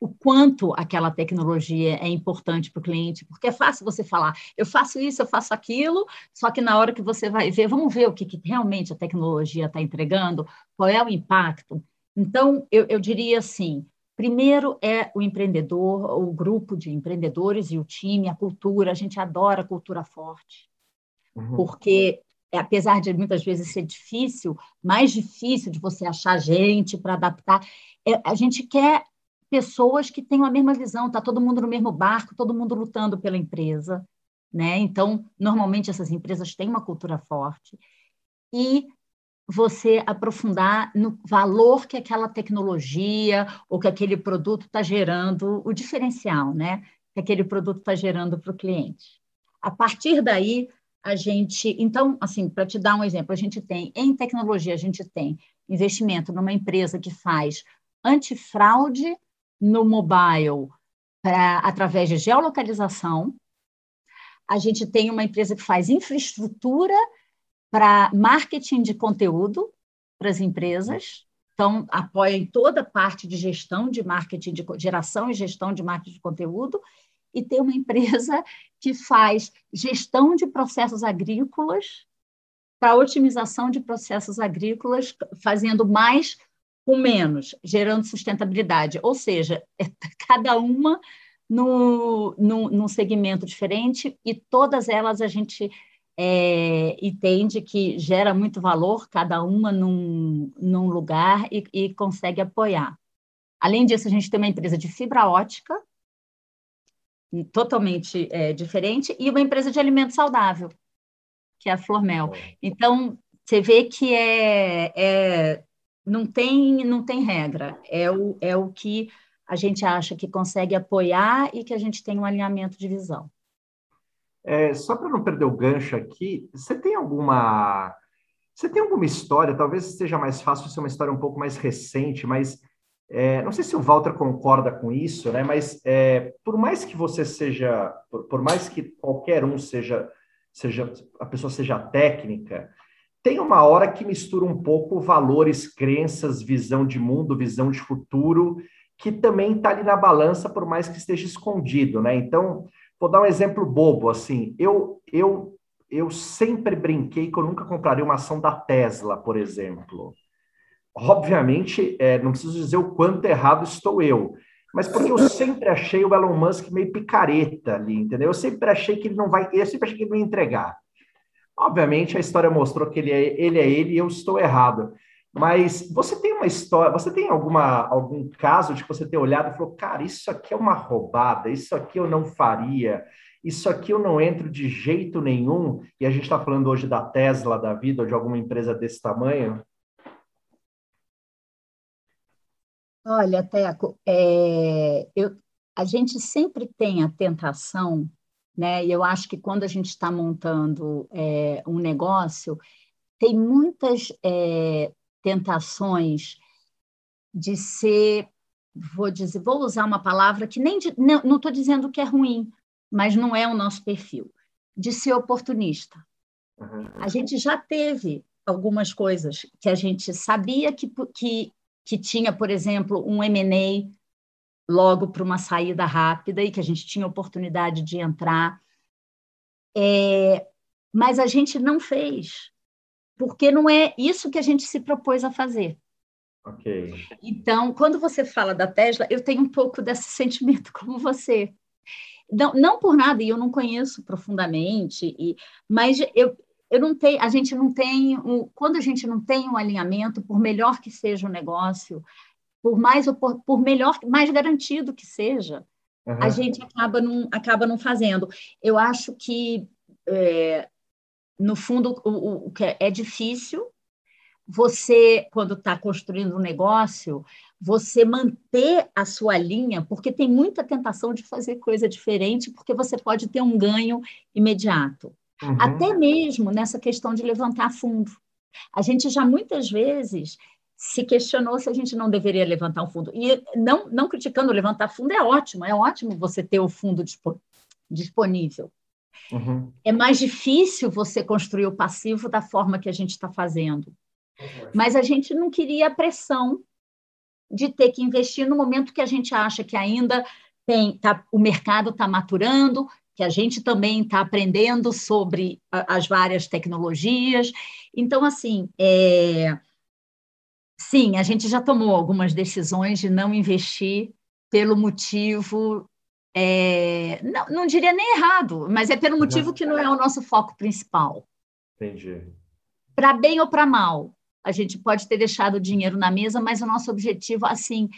o quanto aquela tecnologia é importante para o cliente, porque é fácil você falar, eu faço isso, eu faço aquilo, só que na hora que você vai ver, vamos ver o que, que realmente a tecnologia está entregando, qual é o impacto. Então, eu, eu diria assim: primeiro é o empreendedor, o grupo de empreendedores e o time, a cultura, a gente adora cultura forte, uhum. porque apesar de muitas vezes ser difícil, mais difícil de você achar gente para adaptar, é, a gente quer pessoas que tenham a mesma visão, está todo mundo no mesmo barco, todo mundo lutando pela empresa, né? Então, normalmente essas empresas têm uma cultura forte e você aprofundar no valor que aquela tecnologia ou que aquele produto está gerando, o diferencial, né? Que aquele produto está gerando para o cliente. A partir daí, a gente. Então, assim, para te dar um exemplo, a gente tem, em tecnologia, a gente tem investimento numa empresa que faz antifraude no mobile pra, através de geolocalização. A gente tem uma empresa que faz infraestrutura para marketing de conteúdo para as empresas. Então, apoia em toda a parte de gestão de marketing, de geração e gestão de marketing de conteúdo. E tem uma empresa que faz gestão de processos agrícolas para otimização de processos agrícolas, fazendo mais com menos, gerando sustentabilidade. Ou seja, é cada uma no, no, num segmento diferente e todas elas a gente é, entende que gera muito valor, cada uma num, num lugar e, e consegue apoiar. Além disso, a gente tem uma empresa de fibra ótica, totalmente é, diferente, e uma empresa de alimento saudável, que é a Flormel. Então, você vê que é, é não tem, não tem regra. É o, é o que a gente acha que consegue apoiar e que a gente tem um alinhamento de visão. É, só para não perder o gancho aqui, você tem alguma você tem alguma história, talvez seja mais fácil ser uma história um pouco mais recente, mas é, não sei se o Walter concorda com isso, né? Mas é, por mais que você seja, por, por, mais que qualquer um seja, seja a pessoa seja técnica, tem uma hora que mistura um pouco valores, crenças, visão de mundo, visão de futuro, que também está ali na balança, por mais que esteja escondido, né? Então, vou dar um exemplo bobo, assim, eu, eu, eu sempre brinquei que eu nunca compraria uma ação da Tesla, por exemplo. Obviamente, é, não preciso dizer o quanto errado estou eu, mas porque eu sempre achei o Elon Musk meio picareta ali, entendeu? Eu sempre achei que ele não vai, eu sempre achei que ele não ia entregar. Obviamente, a história mostrou que ele é ele, é ele e eu estou errado. Mas você tem uma história, você tem alguma, algum caso de que você ter olhado e falou, cara, isso aqui é uma roubada, isso aqui eu não faria, isso aqui eu não entro de jeito nenhum, e a gente está falando hoje da Tesla da vida ou de alguma empresa desse tamanho? Olha, Teco, é, eu, a gente sempre tem a tentação né? E eu acho que quando a gente está montando é, um negócio, tem muitas é, tentações de ser, vou dizer, vou usar uma palavra que nem de, não estou dizendo que é ruim, mas não é o nosso perfil, de ser oportunista. Uhum. A gente já teve algumas coisas que a gente sabia que, que, que tinha, por exemplo, um M&A logo para uma saída rápida e que a gente tinha oportunidade de entrar. É, mas a gente não fez, porque não é isso que a gente se propôs a fazer. Ok. Então, quando você fala da Tesla, eu tenho um pouco desse sentimento como você. Não, não por nada, e eu não conheço profundamente, e, mas eu, eu não tenho, a gente não tem, um, quando a gente não tem um alinhamento, por melhor que seja o negócio, por mais por, por melhor, mais garantido que seja, uhum. a gente acaba não, acaba não fazendo. Eu acho que, é, no fundo, o, o, que é, é difícil, você, quando está construindo um negócio, você manter a sua linha, porque tem muita tentação de fazer coisa diferente, porque você pode ter um ganho imediato. Uhum. Até mesmo nessa questão de levantar fundo. A gente já muitas vezes se questionou se a gente não deveria levantar um fundo. E não, não criticando levantar fundo, é ótimo, é ótimo você ter o fundo disponível. Uhum. É mais difícil você construir o passivo da forma que a gente está fazendo. Mas a gente não queria a pressão de ter que investir no momento que a gente acha que ainda tem, tá, o mercado está maturando, que a gente também está aprendendo sobre a, as várias tecnologias. Então, assim, é, sim, a gente já tomou algumas decisões de não investir pelo motivo é, não, não, diria nem errado, mas é pelo motivo que não é o nosso foco principal. Entendi. Para bem ou para mal, a gente pode ter deixado o dinheiro na mesa, mas o nosso objetivo, assim,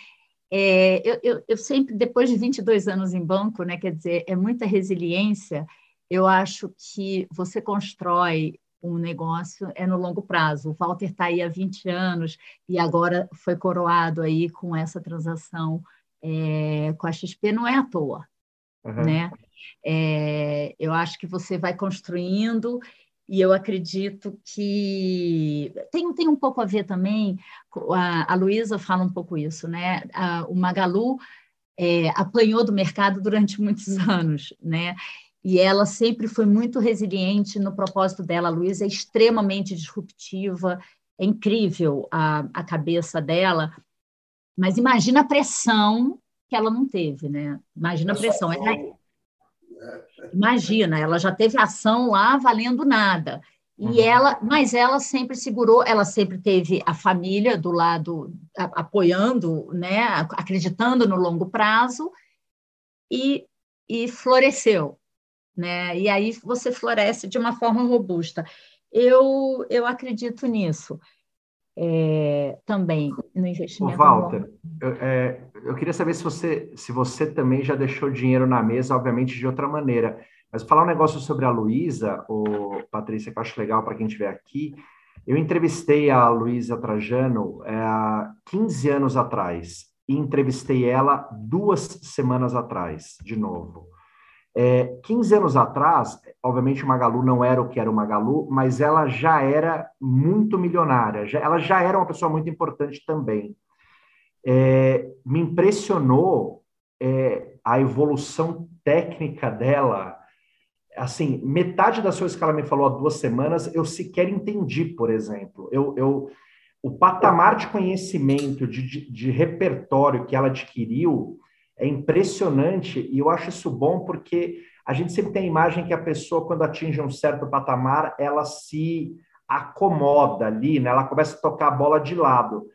é, eu, eu, eu, sempre, depois de 22 anos em banco, né, quer dizer, é muita resiliência, eu acho que você constrói um negócio é no longo prazo. O Walter está aí há 20 anos e agora foi coroado aí com essa transação é, com a XP, não é à toa, uhum. né? É, eu acho que você vai construindo e eu acredito que tem, tem um pouco a ver também, a, a Luísa fala um pouco isso, né? A, o Magalu é, apanhou do mercado durante muitos anos, né? E ela sempre foi muito resiliente no propósito dela. A Luísa é extremamente disruptiva, é incrível a, a cabeça dela, mas imagina a pressão que ela não teve, né? Imagina a pressão. Ela, Imagina, ela já teve ação lá valendo nada. E uhum. ela, mas ela sempre segurou, ela sempre teve a família do lado apoiando, né, acreditando no longo prazo e, e floresceu, né? E aí você floresce de uma forma robusta. Eu eu acredito nisso é, também no investimento. Ô, Walter, eu, é, eu, queria saber se você, se você também já deixou dinheiro na mesa, obviamente de outra maneira. Mas falar um negócio sobre a Luísa, ou Patrícia, que eu acho legal para quem estiver aqui. Eu entrevistei a Luísa Trajano é, há 15 anos atrás e entrevistei ela duas semanas atrás, de novo. É, 15 anos atrás, obviamente o Magalu não era o que era o Magalu, mas ela já era muito milionária, já, ela já era uma pessoa muito importante também. É, me impressionou é, a evolução técnica dela. Assim, metade das coisas que ela me falou há duas semanas eu sequer entendi, por exemplo. Eu, eu o patamar de conhecimento, de, de, de repertório que ela adquiriu é impressionante e eu acho isso bom porque a gente sempre tem a imagem que a pessoa, quando atinge um certo patamar, ela se acomoda ali, né? ela começa a tocar a bola de lado.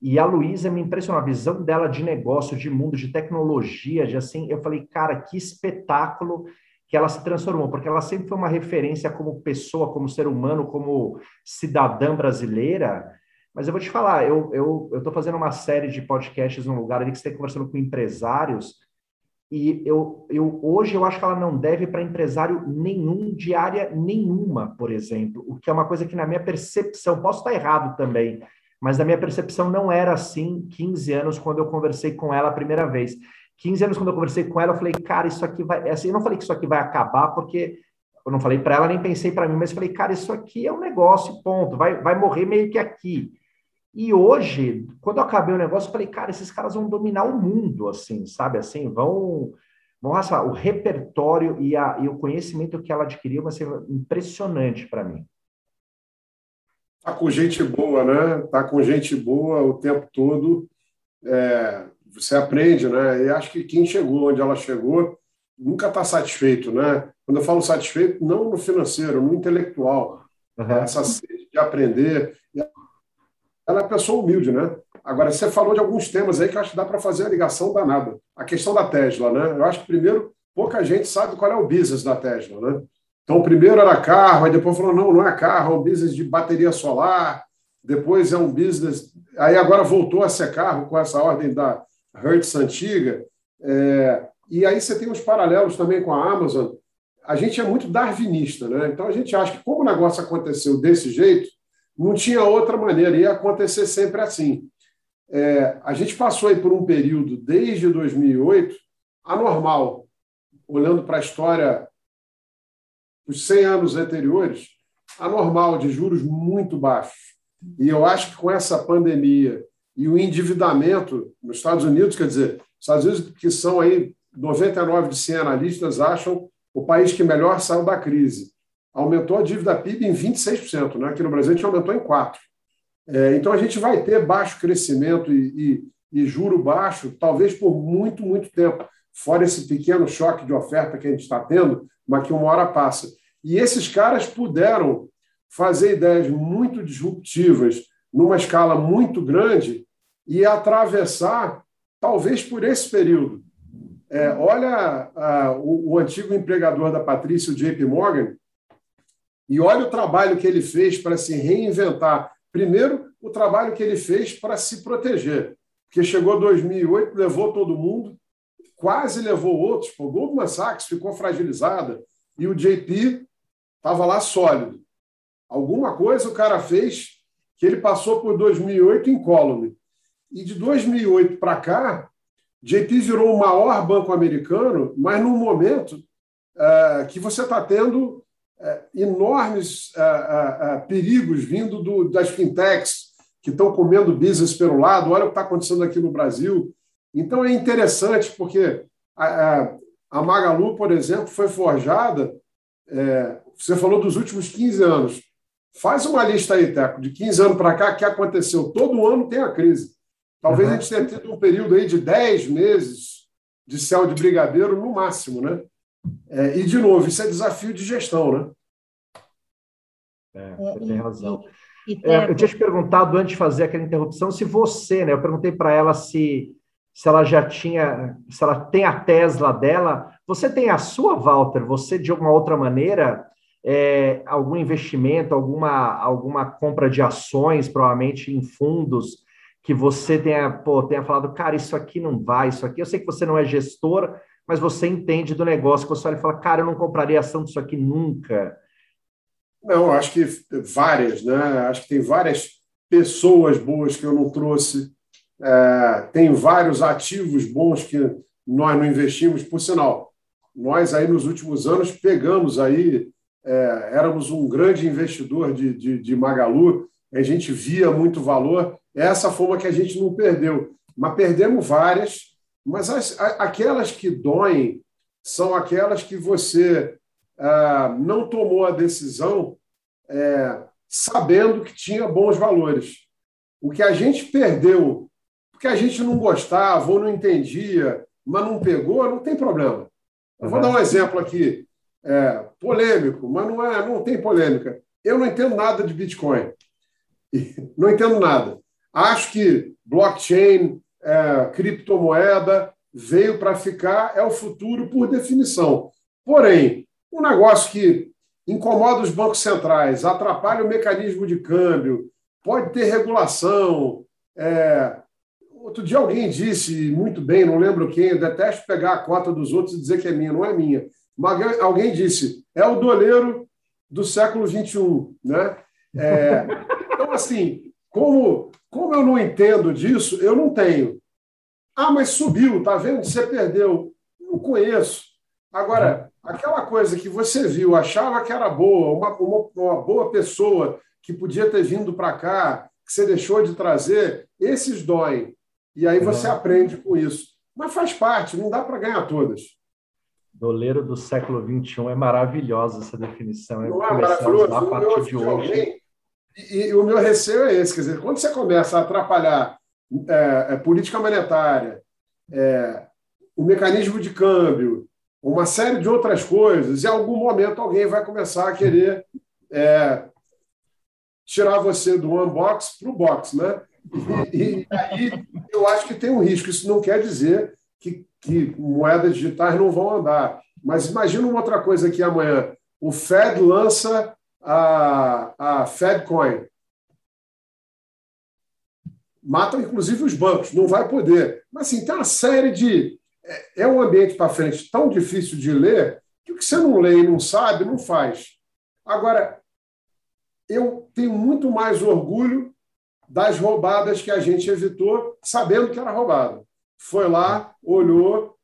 E a Luísa me impressionou, a visão dela de negócio, de mundo, de tecnologia, de assim, eu falei, cara, que espetáculo que ela se transformou, porque ela sempre foi uma referência como pessoa, como ser humano, como cidadã brasileira, mas eu vou te falar, eu estou eu, fazendo uma série de podcasts num lugar ali que você está conversando com empresários, e eu, eu hoje eu acho que ela não deve para empresário nenhum, de área nenhuma, por exemplo, o que é uma coisa que na minha percepção, posso estar errado também, mas na minha percepção não era assim 15 anos quando eu conversei com ela a primeira vez. 15 anos quando eu conversei com ela, eu falei, cara, isso aqui vai. Assim, eu não falei que isso aqui vai acabar, porque eu não falei para ela, nem pensei para mim, mas falei, cara, isso aqui é um negócio, ponto, vai, vai morrer meio que aqui. E hoje, quando eu acabei o negócio, eu falei, cara, esses caras vão dominar o mundo, assim, sabe? Assim, vão, raçar. O repertório e, a, e o conhecimento que ela adquiriu vai ser impressionante para mim. Tá com gente boa, né? Tá com gente boa o tempo todo. É, você aprende, né? E acho que quem chegou onde ela chegou nunca está satisfeito, né? Quando eu falo satisfeito, não no financeiro, no intelectual. Uhum. Essa sede de aprender ela é uma pessoa humilde, né? Agora, você falou de alguns temas aí que eu acho que dá para fazer a ligação danada. A questão da Tesla, né? Eu acho que, primeiro, pouca gente sabe qual é o business da Tesla, né? Então, primeiro era carro, aí depois falou, não, não é carro, é um business de bateria solar, depois é um business... Aí agora voltou a ser carro com essa ordem da Hertz antiga. É... E aí você tem os paralelos também com a Amazon. A gente é muito darwinista, né? Então, a gente acha que como o negócio aconteceu desse jeito, não tinha outra maneira, ia acontecer sempre assim. É, a gente passou aí por um período, desde 2008, anormal, olhando para a história dos 100 anos anteriores, anormal, de juros muito baixos. E eu acho que com essa pandemia e o endividamento nos Estados Unidos, quer dizer, Estados Unidos, que são aí 99 de 100 analistas, acham o país que melhor saiu da crise. Aumentou a dívida PIB em 26%, né? aqui no Brasil a gente aumentou em 4%. É, então a gente vai ter baixo crescimento e, e, e juro baixo, talvez por muito, muito tempo, fora esse pequeno choque de oferta que a gente está tendo, mas que uma hora passa. E esses caras puderam fazer ideias muito disruptivas numa escala muito grande e atravessar, talvez por esse período. É, olha o, o, antigo empregador da Patrícia, o JP Morgan, e olha o trabalho que ele fez para se reinventar. Primeiro, o trabalho que ele fez para se proteger, porque chegou 2008, levou todo mundo, quase levou outros. O Goldman Sachs ficou fragilizada e o JP estava lá sólido. Alguma coisa o cara fez que ele passou por 2008 incólume. E de 2008 para cá, JP virou o maior banco americano, mas num momento uh, que você está tendo enormes uh, perigos vindo do, das fintechs que estão comendo business pelo lado. Olha o que está acontecendo aqui no Brasil. Então é interessante porque a, a Magalu, por exemplo, foi forjada. É, você falou dos últimos 15 anos. Faz uma lista aí, Teco, de 15 anos para cá, que aconteceu? Todo ano tem a crise. Talvez uhum. a gente tenha tido um período aí de 10 meses de céu de brigadeiro no máximo, né? É, e, de novo, isso é desafio de gestão, né? É, você tem razão. É, eu tinha te perguntado antes de fazer aquela interrupção se você, né? Eu perguntei para ela se, se ela já tinha, se ela tem a Tesla dela. Você tem a sua, Walter? Você, de alguma outra maneira, é, algum investimento, alguma, alguma compra de ações, provavelmente em fundos, que você tenha, pô, tenha falado, cara, isso aqui não vai, isso aqui. Eu sei que você não é gestor, mas você entende do negócio, que você olha e fala, cara, eu não compraria ação disso aqui nunca. Não, acho que várias, né? Acho que tem várias pessoas boas que eu não trouxe. É, tem vários ativos bons que nós não investimos. Por sinal, nós aí nos últimos anos pegamos aí é, éramos um grande investidor de, de, de, Magalu, a gente via muito valor. Essa foi uma que a gente não perdeu, mas perdemos várias. Mas as, aquelas que doem são aquelas que você ah, não tomou a decisão é, sabendo que tinha bons valores. O que a gente perdeu, porque a gente não gostava ou não entendia, mas não pegou, não tem problema. Eu vou dar um exemplo aqui é, polêmico, mas não, é, não tem polêmica. Eu não entendo nada de Bitcoin. Não entendo nada. Acho que blockchain, é, criptomoeda, veio para ficar, é o futuro por definição. Porém, um negócio que incomoda os bancos centrais, atrapalha o mecanismo de câmbio, pode ter regulação. É... Outro dia alguém disse muito bem, não lembro quem, eu detesto pegar a cota dos outros e dizer que é minha, não é minha. Alguém disse, é o doleiro do século XXI. Né? É, então, assim, como, como eu não entendo disso, eu não tenho. Ah, mas subiu, tá vendo? Você perdeu. Não conheço. Agora, aquela coisa que você viu, achava que era boa, uma, uma, uma boa pessoa que podia ter vindo para cá, que você deixou de trazer, esses doem. E aí você uhum. aprende com isso. Mas faz parte, não dá para ganhar todas. Doleiro do século XXI é maravilhosa essa definição. É Não é maravilhoso? A partir de hoje. E, e, o meu receio é esse, quer dizer, quando você começa a atrapalhar é, é, política monetária, é, o mecanismo de câmbio, uma série de outras coisas, em algum momento alguém vai começar a querer é, tirar você do unbox para o box, né? E, e aí eu acho que tem um risco. Isso não quer dizer que que moedas digitais não vão andar. Mas imagina uma outra coisa aqui amanhã. O Fed lança a, a Fedcoin. Matam, inclusive, os bancos. Não vai poder. Mas, assim, tem uma série de... É, é um ambiente para frente tão difícil de ler que o que você não lê e não sabe, não faz. Agora, eu tenho muito mais orgulho das roubadas que a gente evitou, sabendo que era roubada. Foi lá, olhou,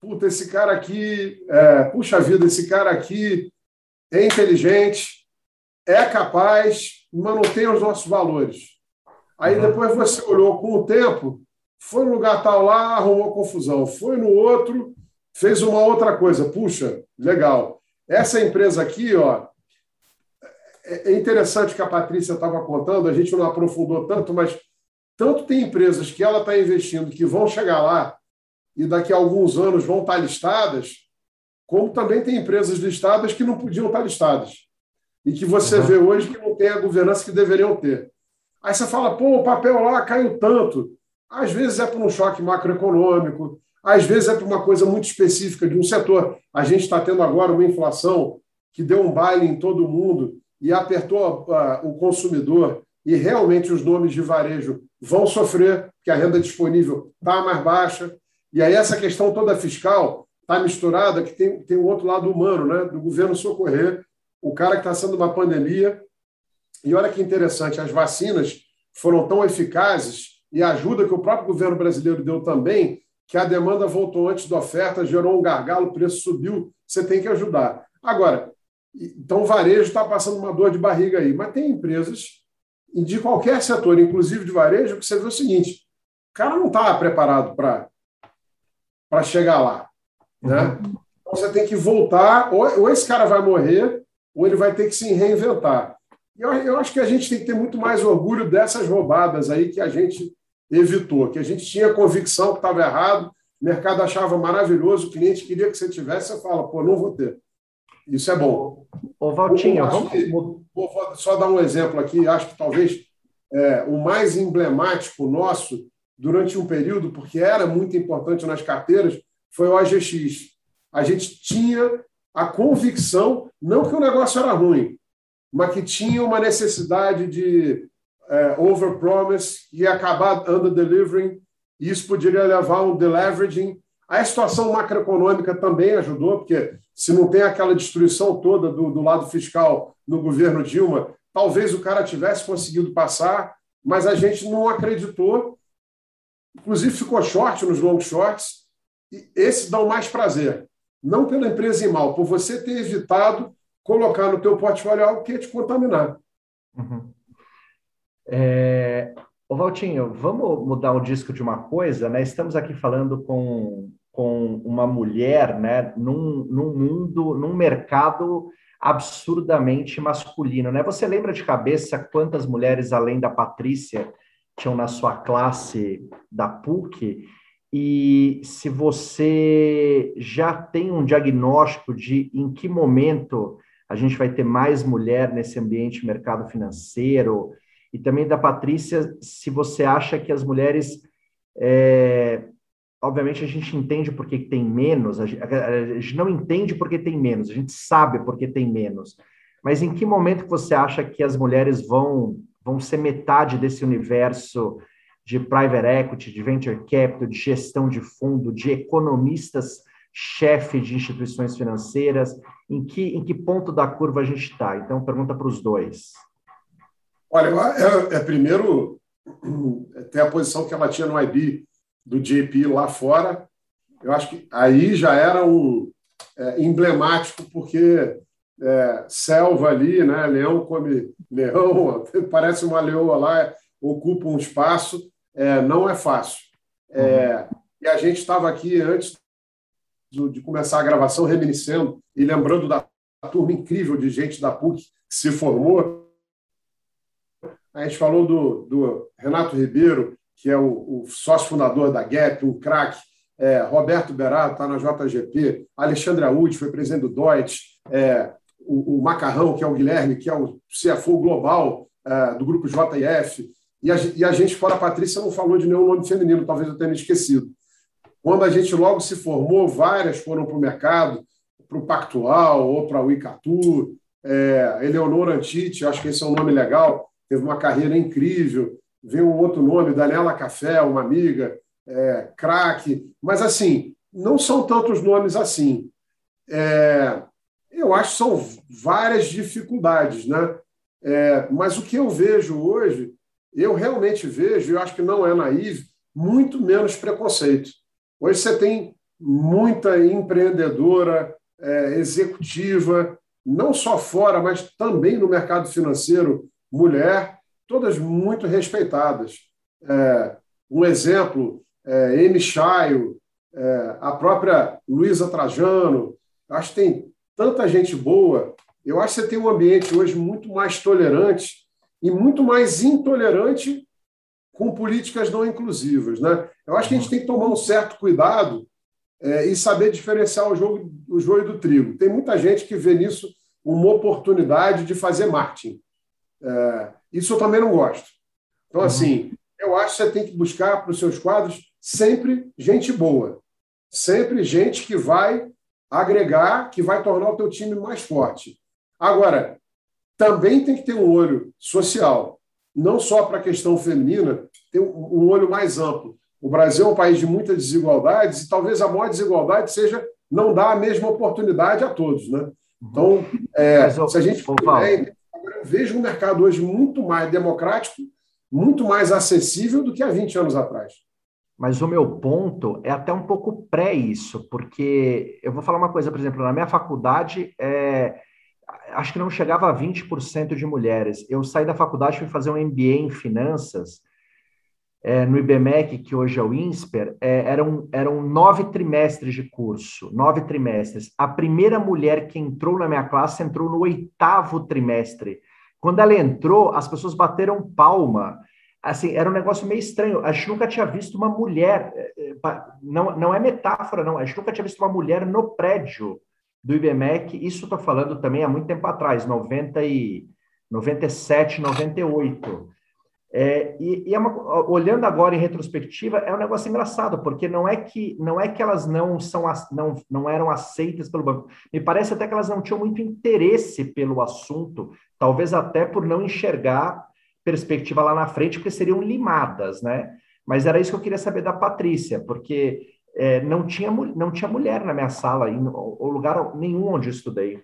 puta, esse cara aqui, é, puxa vida, esse cara aqui é inteligente, é capaz, tem os nossos valores. Aí uhum. depois você olhou com o tempo, foi no lugar tal lá, arrumou confusão, foi no outro, fez uma outra coisa. Puxa, legal. Essa empresa aqui, ó, é, é interessante que a Patrícia estava contando, a gente não aprofundou tanto, mas tanto tem empresas que ela está investindo que vão chegar lá e daqui a alguns anos vão estar tá listadas, como também tem empresas listadas que não podiam estar tá listadas e que você uhum. vê hoje que não tem a governança que deveriam ter. Aí você fala, pô, o papel lá caiu tanto. Às vezes é por um choque macroeconômico, às vezes é por uma coisa muito específica de um setor. A gente está tendo agora uma inflação que deu um baile em todo mundo e apertou uh, o consumidor, e realmente os nomes de varejo vão sofrer, porque a renda disponível está mais baixa. E aí essa questão toda fiscal está misturada, que tem, tem um outro lado humano, né? do governo socorrer o cara que está sendo uma pandemia. E olha que interessante, as vacinas foram tão eficazes e a ajuda que o próprio governo brasileiro deu também, que a demanda voltou antes da oferta, gerou um gargalo, o preço subiu, você tem que ajudar. Agora, então o varejo está passando uma dor de barriga aí, mas tem empresas de qualquer setor, inclusive de varejo, que você vê o seguinte: o cara não está preparado para chegar lá. Né? Uhum. Então você tem que voltar, ou, ou, esse cara vai morrer, ou ele vai ter que se reinventar. Eu, eu acho que a gente tem que ter muito mais orgulho dessas roubadas aí que a gente evitou, que a gente tinha convicção que estava errado, o mercado achava maravilhoso, o cliente queria que você tivesse, você fala, pô, não vou ter. Isso é bom. Ô, Valtinho, vamos... Que, vou só dar um exemplo aqui, acho que talvez é, o mais emblemático nosso durante um período, porque era muito importante nas carteiras, foi o AGX. A gente tinha a convicção, não que o negócio era ruim, mas que tinha uma necessidade de é, overpromise e acabar under-delivering, e isso poderia levar a um deleveraging. A situação macroeconômica também ajudou, porque se não tem aquela destruição toda do, do lado fiscal no governo Dilma, talvez o cara tivesse conseguido passar, mas a gente não acreditou. Inclusive ficou short nos long shorts, e esses dão mais prazer. Não pela empresa em mal, por você ter evitado colocar no teu portfólio algo que ia te contaminar. Uhum. É... Ô, Valtinho, vamos mudar o disco de uma coisa, né? Estamos aqui falando com, com uma mulher, né? Num, num mundo, num mercado absurdamente masculino, né? Você lembra de cabeça quantas mulheres, além da Patrícia, tinham na sua classe da PUC? E se você já tem um diagnóstico de em que momento a gente vai ter mais mulher nesse ambiente mercado financeiro, e também da Patrícia, se você acha que as mulheres. É, obviamente, a gente entende porque tem menos, a gente, a gente não entende porque tem menos, a gente sabe porque tem menos. Mas em que momento você acha que as mulheres vão, vão ser metade desse universo de private equity, de venture capital, de gestão de fundo, de economistas chefe de instituições financeiras? Em que, em que ponto da curva a gente está? Então, pergunta para os dois. Olha, é, é, primeiro tem a posição que ela tinha no IB do JP lá fora. Eu acho que aí já era um é, emblemático, porque é, selva ali, né? Leão come leão, parece uma leoa lá, ocupa um espaço, é, não é fácil. É, uhum. E a gente estava aqui antes de começar a gravação reminiscendo e lembrando da turma incrível de gente da PUC que se formou a gente falou do, do Renato Ribeiro, que é o, o sócio fundador da Gap, um craque. É, Roberto Berardo está na JGP, Alexandre Audi foi presidente do Deutsche, é, o, o, Macarrão, que é o Guilherme, que é o CFO global é, do grupo JF, e a, e a, gente, fora a Patrícia, não falou de nenhum nome feminino, talvez eu tenha me esquecido. Quando a gente logo se formou, várias foram para o mercado, para o Pactual ou para o Icatu, é, Eleonora Antite, acho que esse é um nome legal, teve uma carreira incrível. Vem um outro nome, Daniela Café, uma amiga, é, craque. Mas, assim, não são tantos nomes assim. É, eu acho que são várias dificuldades. Né? É, mas o que eu vejo hoje, eu realmente vejo, e eu acho que não é naive, muito menos preconceito. Hoje você tem muita empreendedora, é, executiva, não só fora, mas também no mercado financeiro, mulher, todas muito respeitadas. É, um exemplo, é, Amy Chaio, é, a própria Luísa Trajano, acho que tem tanta gente boa. Eu acho que você tem um ambiente hoje muito mais tolerante e muito mais intolerante com políticas não inclusivas. Né? Eu acho que a gente tem que tomar um certo cuidado é, e saber diferenciar o, jogo, o joio do trigo. Tem muita gente que vê nisso uma oportunidade de fazer marketing. É, isso eu também não gosto. Então, assim, eu acho que você tem que buscar para os seus quadros sempre gente boa, sempre gente que vai agregar, que vai tornar o teu time mais forte. Agora, também tem que ter um olho social, não só para a questão feminina, tem um olho mais amplo. O Brasil é um país de muitas desigualdades e talvez a maior desigualdade seja não dar a mesma oportunidade a todos, né? Então, é, Mas, se a gente puder, eu vejo um mercado hoje muito mais democrático, muito mais acessível do que há 20 anos atrás. Mas o meu ponto é até um pouco pré isso, porque eu vou falar uma coisa, por exemplo, na minha faculdade, é, acho que não chegava a 20% de mulheres. Eu saí da faculdade fui fazer um MBA em finanças é, no IBMEC, que hoje é o INSPER, é, eram, eram nove trimestres de curso, nove trimestres. A primeira mulher que entrou na minha classe entrou no oitavo trimestre. Quando ela entrou, as pessoas bateram palma assim, era um negócio meio estranho. A gente nunca tinha visto uma mulher, é, é, não, não é metáfora, não, a gente nunca tinha visto uma mulher no prédio do IBMEC, isso estou falando também há muito tempo atrás, 90 e, 97, 98. É, e, e é uma, olhando agora em retrospectiva, é um negócio engraçado, porque não é que não é que elas não são não, não eram aceitas pelo banco. Me parece até que elas não tinham muito interesse pelo assunto, talvez até por não enxergar perspectiva lá na frente, porque seriam limadas, né? Mas era isso que eu queria saber da Patrícia, porque é, não, tinha, não tinha mulher na minha sala, em ou lugar nenhum onde eu estudei.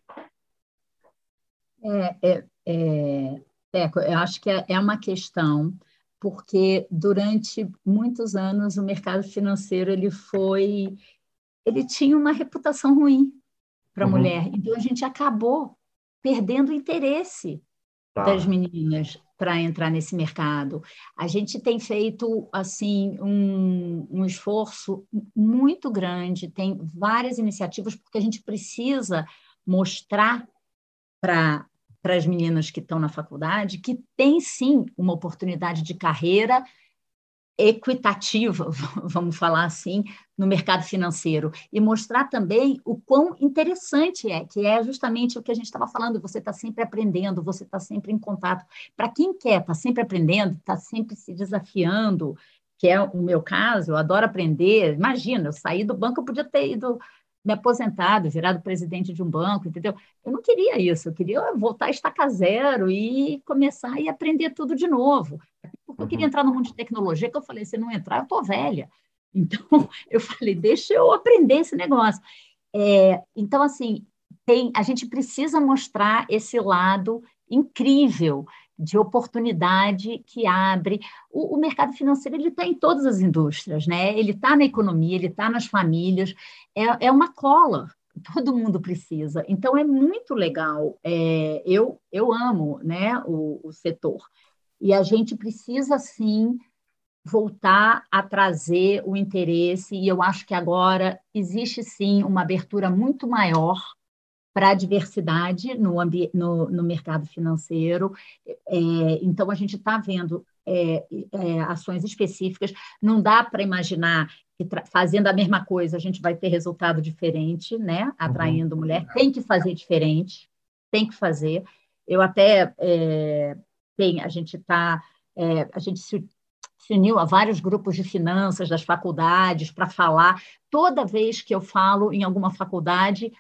É, é, é, Teco, eu acho que é, é uma questão, porque durante muitos anos o mercado financeiro ele foi, ele tinha uma reputação ruim para a uhum. mulher, então a gente acabou perdendo o interesse tá. das meninas para entrar nesse mercado. A gente tem feito assim um, um esforço muito grande, tem várias iniciativas, porque a gente precisa mostrar para para as meninas que estão na faculdade que tem sim uma oportunidade de carreira equitativa, vamos falar assim, no mercado financeiro e mostrar também o quão interessante é, que é justamente o que a gente estava falando, você está sempre aprendendo, você está sempre em contato. Para quem quer, está sempre aprendendo, está sempre se desafiando, que é o meu caso, eu adoro aprender. Imagina, eu saí do banco, eu podia ter ido me aposentado, virado presidente de um banco, entendeu? Eu não queria isso, eu queria voltar a estacar zero e começar e aprender tudo de novo. Porque eu queria uhum. entrar no mundo de tecnologia, que eu falei, se não entrar, eu estou velha. Então, eu falei, deixa eu aprender esse negócio. É, então, assim, tem, a gente precisa mostrar esse lado incrível de oportunidade que abre. O, o mercado financeiro ele está em todas as indústrias, né? Ele está na economia, ele está nas famílias. É, é uma cola. Todo mundo precisa. Então é muito legal. É, eu eu amo, né, o, o setor. E a gente precisa sim voltar a trazer o interesse, e eu acho que agora existe sim uma abertura muito maior para a diversidade no, no, no, mercado financeiro. É, então, a gente está vendo é, é, ações específicas, não dá para imaginar que fazendo a mesma coisa a gente vai ter resultado diferente, né? atraindo uhum. mulher. Tem que fazer diferente, tem que fazer. Eu até é, tem, a gente está, é, a gente se se uniu a vários grupos de finanças das faculdades para falar. Toda vez que eu falo em alguma faculdade,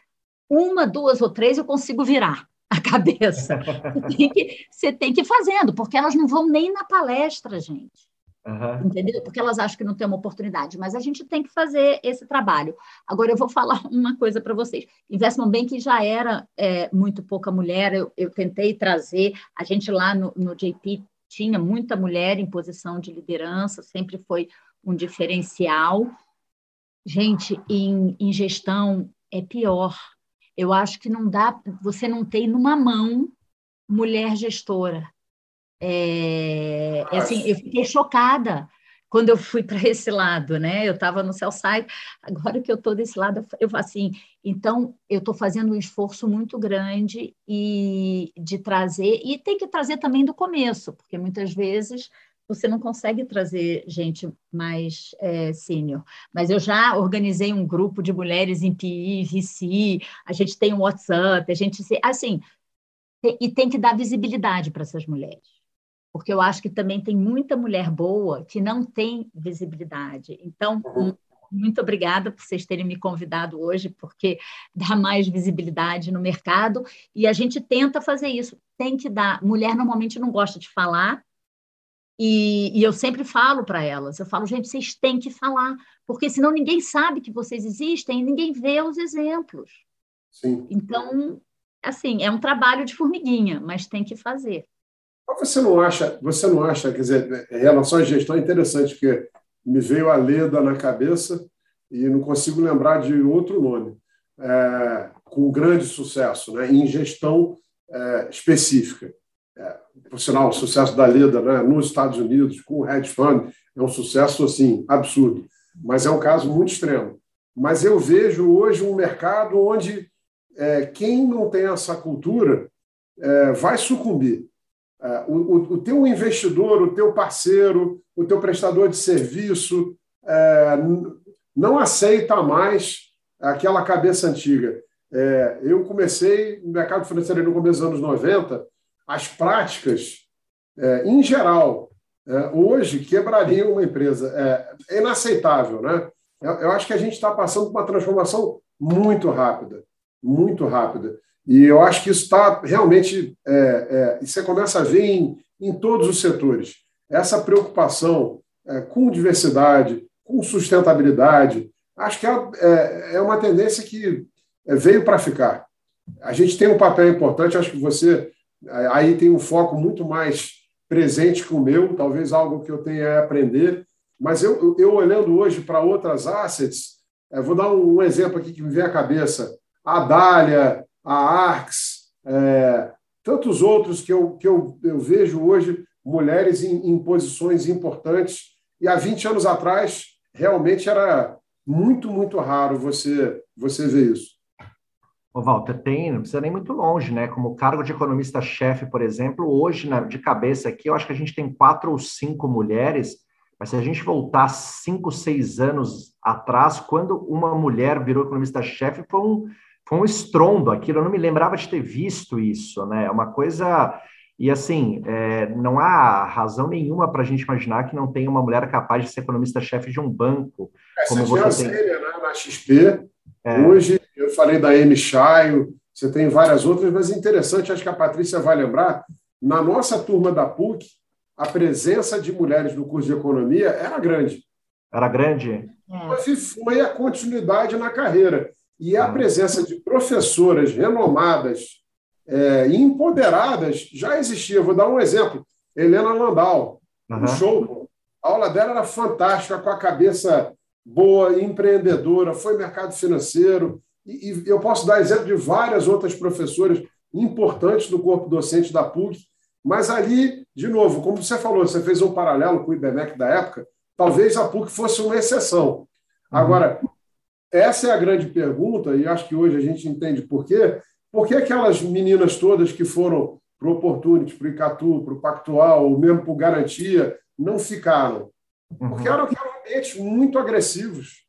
uma, duas ou três eu consigo virar a cabeça. Você tem que, você tem que ir fazendo, porque elas não vão nem na palestra, gente. Uhum. Entendeu? Porque elas acham que não tem uma oportunidade, mas a gente tem que fazer esse trabalho. Agora, eu vou falar uma coisa para vocês. Investment Bank já era é, muito pouca mulher, eu, eu, tentei trazer, a gente lá no, no JP tinha muita mulher em posição de liderança, sempre foi um diferencial. Gente, em, em gestão é pior. Eu acho que não dá, você não tem numa mão mulher gestora. É, é assim, eu fiquei chocada quando eu fui para esse lado, né? Eu estava no seu site, agora que eu estou desse lado, eu assim, então eu estou fazendo um esforço muito grande e de trazer e tem que trazer também do começo, porque muitas vezes você não consegue trazer gente mais é, sênior. Mas eu já organizei um grupo de mulheres em PI, VC, a gente tem um WhatsApp, a gente assim, e tem que dar visibilidade para essas mulheres porque eu acho que também tem muita mulher boa que não tem visibilidade. Então, uhum. muito obrigada por vocês terem me convidado hoje, porque dá mais visibilidade no mercado e a gente tenta fazer isso. Tem que dar. Mulher normalmente não gosta de falar. E, e eu sempre falo para elas, eu falo, gente, vocês têm que falar, porque senão ninguém sabe que vocês existem e ninguém vê os exemplos. Sim. Então, assim, é um trabalho de formiguinha, mas tem que fazer. Você não acha, você não acha, quer dizer, em relação à gestão é interessante, porque me veio a Leda na cabeça e não consigo lembrar de outro nome, é, com grande sucesso, né, em gestão é, específica. É, por sinal, o sucesso da Leda né, nos Estados Unidos, com o hedge fund, é um sucesso assim absurdo, mas é um caso muito extremo. Mas eu vejo hoje um mercado onde é, quem não tem essa cultura é, vai sucumbir. É, o, o teu investidor, o teu parceiro, o teu prestador de serviço é, não aceita mais aquela cabeça antiga. É, eu comecei no mercado financeiro no começo dos anos 90, as práticas, é, em geral, é, hoje quebrariam uma empresa. É, inaceitável. Né? Eu, eu acho que a gente está passando por uma transformação muito rápida, muito rápida. E eu acho que isso está realmente. É, é, você começa a ver em, em todos os setores essa preocupação é, com diversidade, com sustentabilidade. Acho que é, é, é uma tendência que é, veio para ficar. A gente tem um papel importante, acho que você aí tem um foco muito mais presente que o meu, talvez algo que eu tenha a aprender. Mas eu, eu olhando hoje para outras assets, vou dar um exemplo aqui que me vem à cabeça. A Dália, a Arx, é, tantos outros que, eu, que eu, eu vejo hoje mulheres em, em posições importantes. E há 20 anos atrás, realmente era muito, muito raro você, você ver isso. Ô, Walter, tem, não precisa nem muito longe, né? Como cargo de economista-chefe, por exemplo, hoje, na, de cabeça aqui, eu acho que a gente tem quatro ou cinco mulheres, mas se a gente voltar cinco, seis anos atrás, quando uma mulher virou economista-chefe, foi um, foi um estrondo aquilo, eu não me lembrava de ter visto isso, né? É uma coisa. E assim, é, não há razão nenhuma para a gente imaginar que não tem uma mulher capaz de ser economista-chefe de um banco. Essa como você tem. Séria, né? Na XP, é. hoje eu falei da M. Chaio, você tem várias outras, mas interessante, acho que a Patrícia vai lembrar, na nossa turma da PUC, a presença de mulheres no curso de economia era grande. Era grande? Mas foi a continuidade na carreira. E a presença de professoras renomadas é, e empoderadas já existia. Vou dar um exemplo. Helena Landau, uhum. um show. A aula dela era fantástica, com a cabeça boa, empreendedora, foi mercado financeiro. E, e eu posso dar exemplo de várias outras professoras importantes do corpo docente da PUC. Mas ali, de novo, como você falou, você fez um paralelo com o IBMEC da época, talvez a PUC fosse uma exceção. Uhum. Agora, essa é a grande pergunta, e acho que hoje a gente entende por quê. Por que aquelas meninas todas que foram para o Opportunity, para o Icatu, para o Pactual, ou mesmo para o Garantia, não ficaram? Uhum. Porque eram, eram ambientes muito agressivos.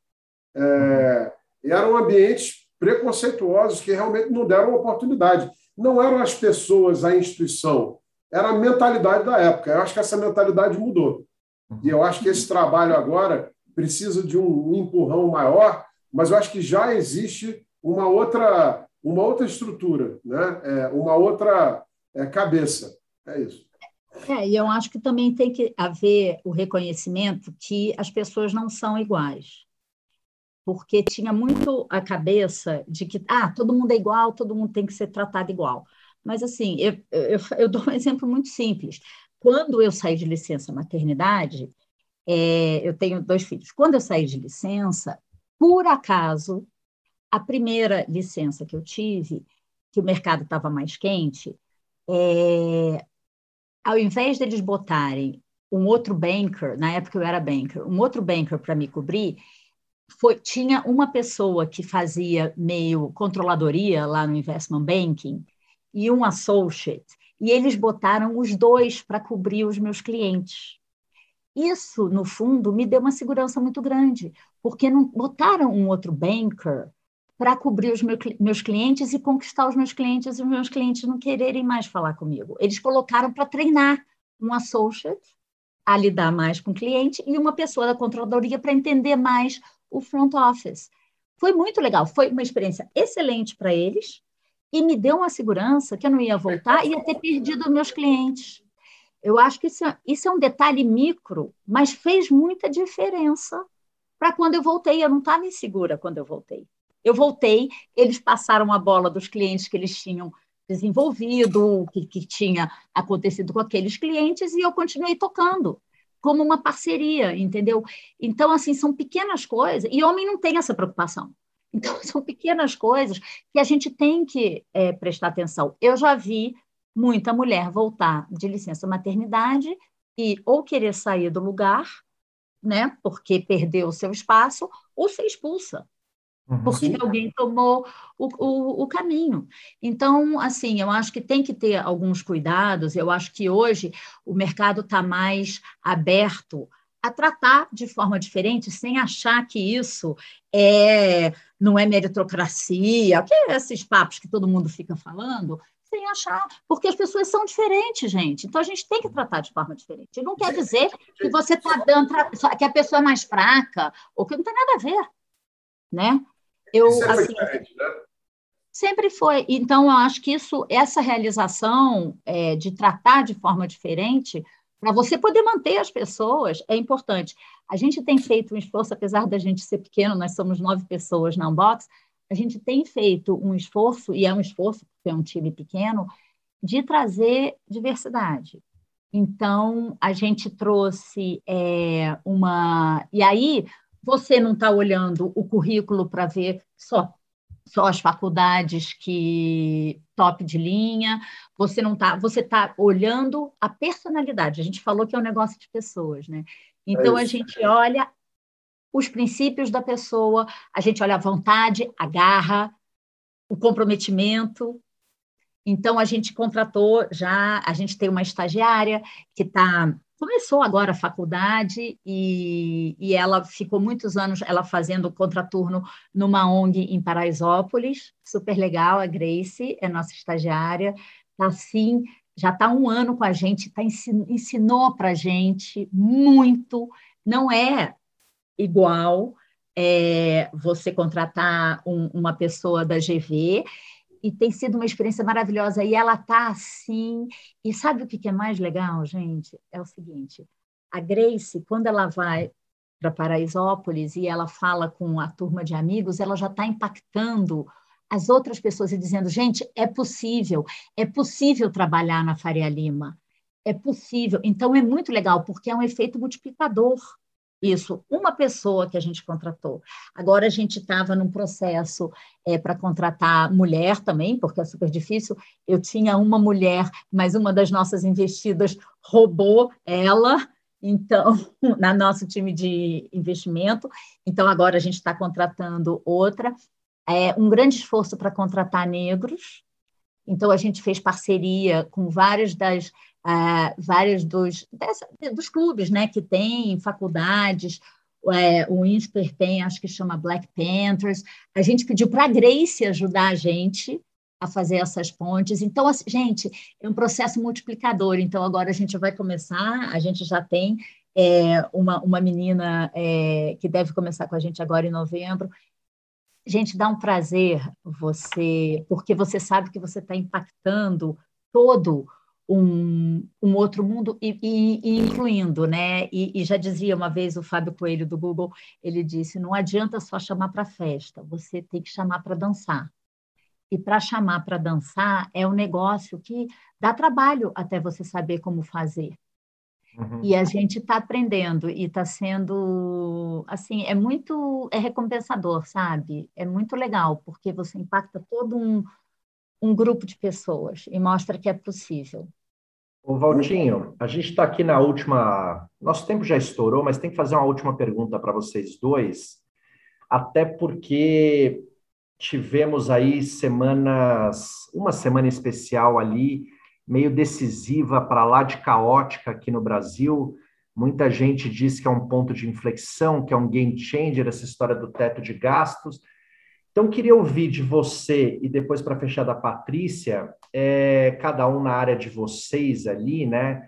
É, eram ambientes preconceituosos que realmente não deram oportunidade. Não eram as pessoas, a instituição, era a mentalidade da época. Eu acho que essa mentalidade mudou. E eu acho que esse trabalho agora precisa de um empurrão maior mas eu acho que já existe uma outra, uma outra estrutura, né? É, uma outra é, cabeça. É isso. É, e eu acho que também tem que haver o reconhecimento que as pessoas não são iguais. Porque tinha muito a cabeça de que ah, todo mundo é igual, todo mundo tem que ser tratado igual. Mas, assim, eu, eu, eu dou um exemplo muito simples. Quando eu saí de licença maternidade, é, eu tenho dois filhos. Quando eu saí de licença, por acaso, a primeira licença que eu tive, que o mercado estava mais quente, é, ao invés deles botarem um outro banker, na época eu era banker, um outro banker para me cobrir, foi, tinha uma pessoa que fazia meio controladoria lá no investment banking e um associate, e eles botaram os dois para cobrir os meus clientes. Isso, no fundo, me deu uma segurança muito grande, porque não botaram um outro banker para cobrir os meus clientes e conquistar os meus clientes e os meus clientes não quererem mais falar comigo. Eles colocaram para treinar um associate a lidar mais com o cliente e uma pessoa da controladoria para entender mais o front office. Foi muito legal, foi uma experiência excelente para eles e me deu uma segurança que eu não ia voltar e ia ter perdido meus clientes. Eu acho que isso é, isso é um detalhe micro, mas fez muita diferença para quando eu voltei. Eu não estava insegura quando eu voltei. Eu voltei, eles passaram a bola dos clientes que eles tinham desenvolvido, o que, que tinha acontecido com aqueles clientes, e eu continuei tocando como uma parceria, entendeu? Então, assim, são pequenas coisas, e homem não tem essa preocupação. Então, são pequenas coisas que a gente tem que é, prestar atenção. Eu já vi muita mulher voltar de licença maternidade e ou querer sair do lugar, né, porque perdeu o seu espaço, ou ser expulsa. Uhum. porque alguém tomou o, o, o, caminho. Então, assim, eu acho que tem que ter alguns cuidados. Eu acho que hoje o mercado está mais aberto a tratar de forma diferente, sem achar que isso é não é meritocracia, que é esses papos que todo mundo fica falando, sem achar, porque as pessoas são diferentes, gente. Então a gente tem que tratar de forma diferente. Não quer dizer que você está dando que a pessoa é mais fraca, ou que não tem nada a ver, né? Eu, sempre assim, foi né? Sempre foi. Então, eu acho que isso, essa realização é, de tratar de forma diferente, para você poder manter as pessoas, é importante. A gente tem feito um esforço, apesar da gente ser pequeno, nós somos nove pessoas na Unbox, a gente tem feito um esforço, e é um esforço, porque é um time pequeno, de trazer diversidade. Então, a gente trouxe é, uma. E aí, você não está olhando o currículo para ver só só as faculdades que top de linha, você não está, você está olhando a personalidade. A gente falou que é um negócio de pessoas, né? Então é a gente olha os princípios da pessoa, a gente olha a vontade, a garra, o comprometimento. Então a gente contratou já, a gente tem uma estagiária que está começou agora a faculdade e, e ela ficou muitos anos ela fazendo contraturno numa ONG em Paraisópolis, super legal, a Grace é nossa estagiária, tá assim, já está um ano com a gente, tá, ensinou para a gente muito, não é igual é, você contratar um, uma pessoa da GV, e tem sido uma experiência maravilhosa. E ela está assim. E sabe o que é mais legal, gente? É o seguinte: a Grace, quando ela vai para Paraisópolis e ela fala com a turma de amigos, ela já está impactando as outras pessoas e dizendo: gente, é possível, é possível trabalhar na Faria Lima, é possível. Então é muito legal, porque é um efeito multiplicador. Isso, uma pessoa que a gente contratou. Agora a gente estava num processo é, para contratar mulher também, porque é super difícil. Eu tinha uma mulher, mas uma das nossas investidas roubou ela, então, na nosso time de investimento. Então, agora a gente está contratando outra. É um grande esforço para contratar negros. Então, a gente fez parceria com várias das uh, vários dos, dessa, dos clubes né, que tem faculdades, é, o INSPER tem, acho que chama Black Panthers. A gente pediu para a Grace ajudar a gente a fazer essas pontes. Então, assim, gente, é um processo multiplicador. Então, agora a gente vai começar, a gente já tem é, uma, uma menina é, que deve começar com a gente agora em novembro. Gente, dá um prazer você, porque você sabe que você está impactando todo um, um outro mundo e, e, e incluindo, né? E, e, já dizia uma vez o Fábio Coelho do Google, ele disse: não adianta só chamar para festa, você tem que chamar para dançar. E para chamar para dançar é um negócio que dá trabalho até você saber como fazer. Uhum. E a gente está aprendendo e está sendo, assim, é muito, é recompensador, sabe? É muito legal, porque você impacta todo um, um grupo de pessoas e mostra que é possível. O Valtinho, a gente está aqui na última. Nosso tempo já estourou, mas tem que fazer uma última pergunta para vocês dois, até porque tivemos aí semanas, uma semana especial ali, meio decisiva para lá de caótica aqui no Brasil. Muita gente diz que é um ponto de inflexão, que é um game changer essa história do teto de gastos. Então, queria ouvir de você, e depois para fechar da Patrícia, é, cada um na área de vocês ali, né?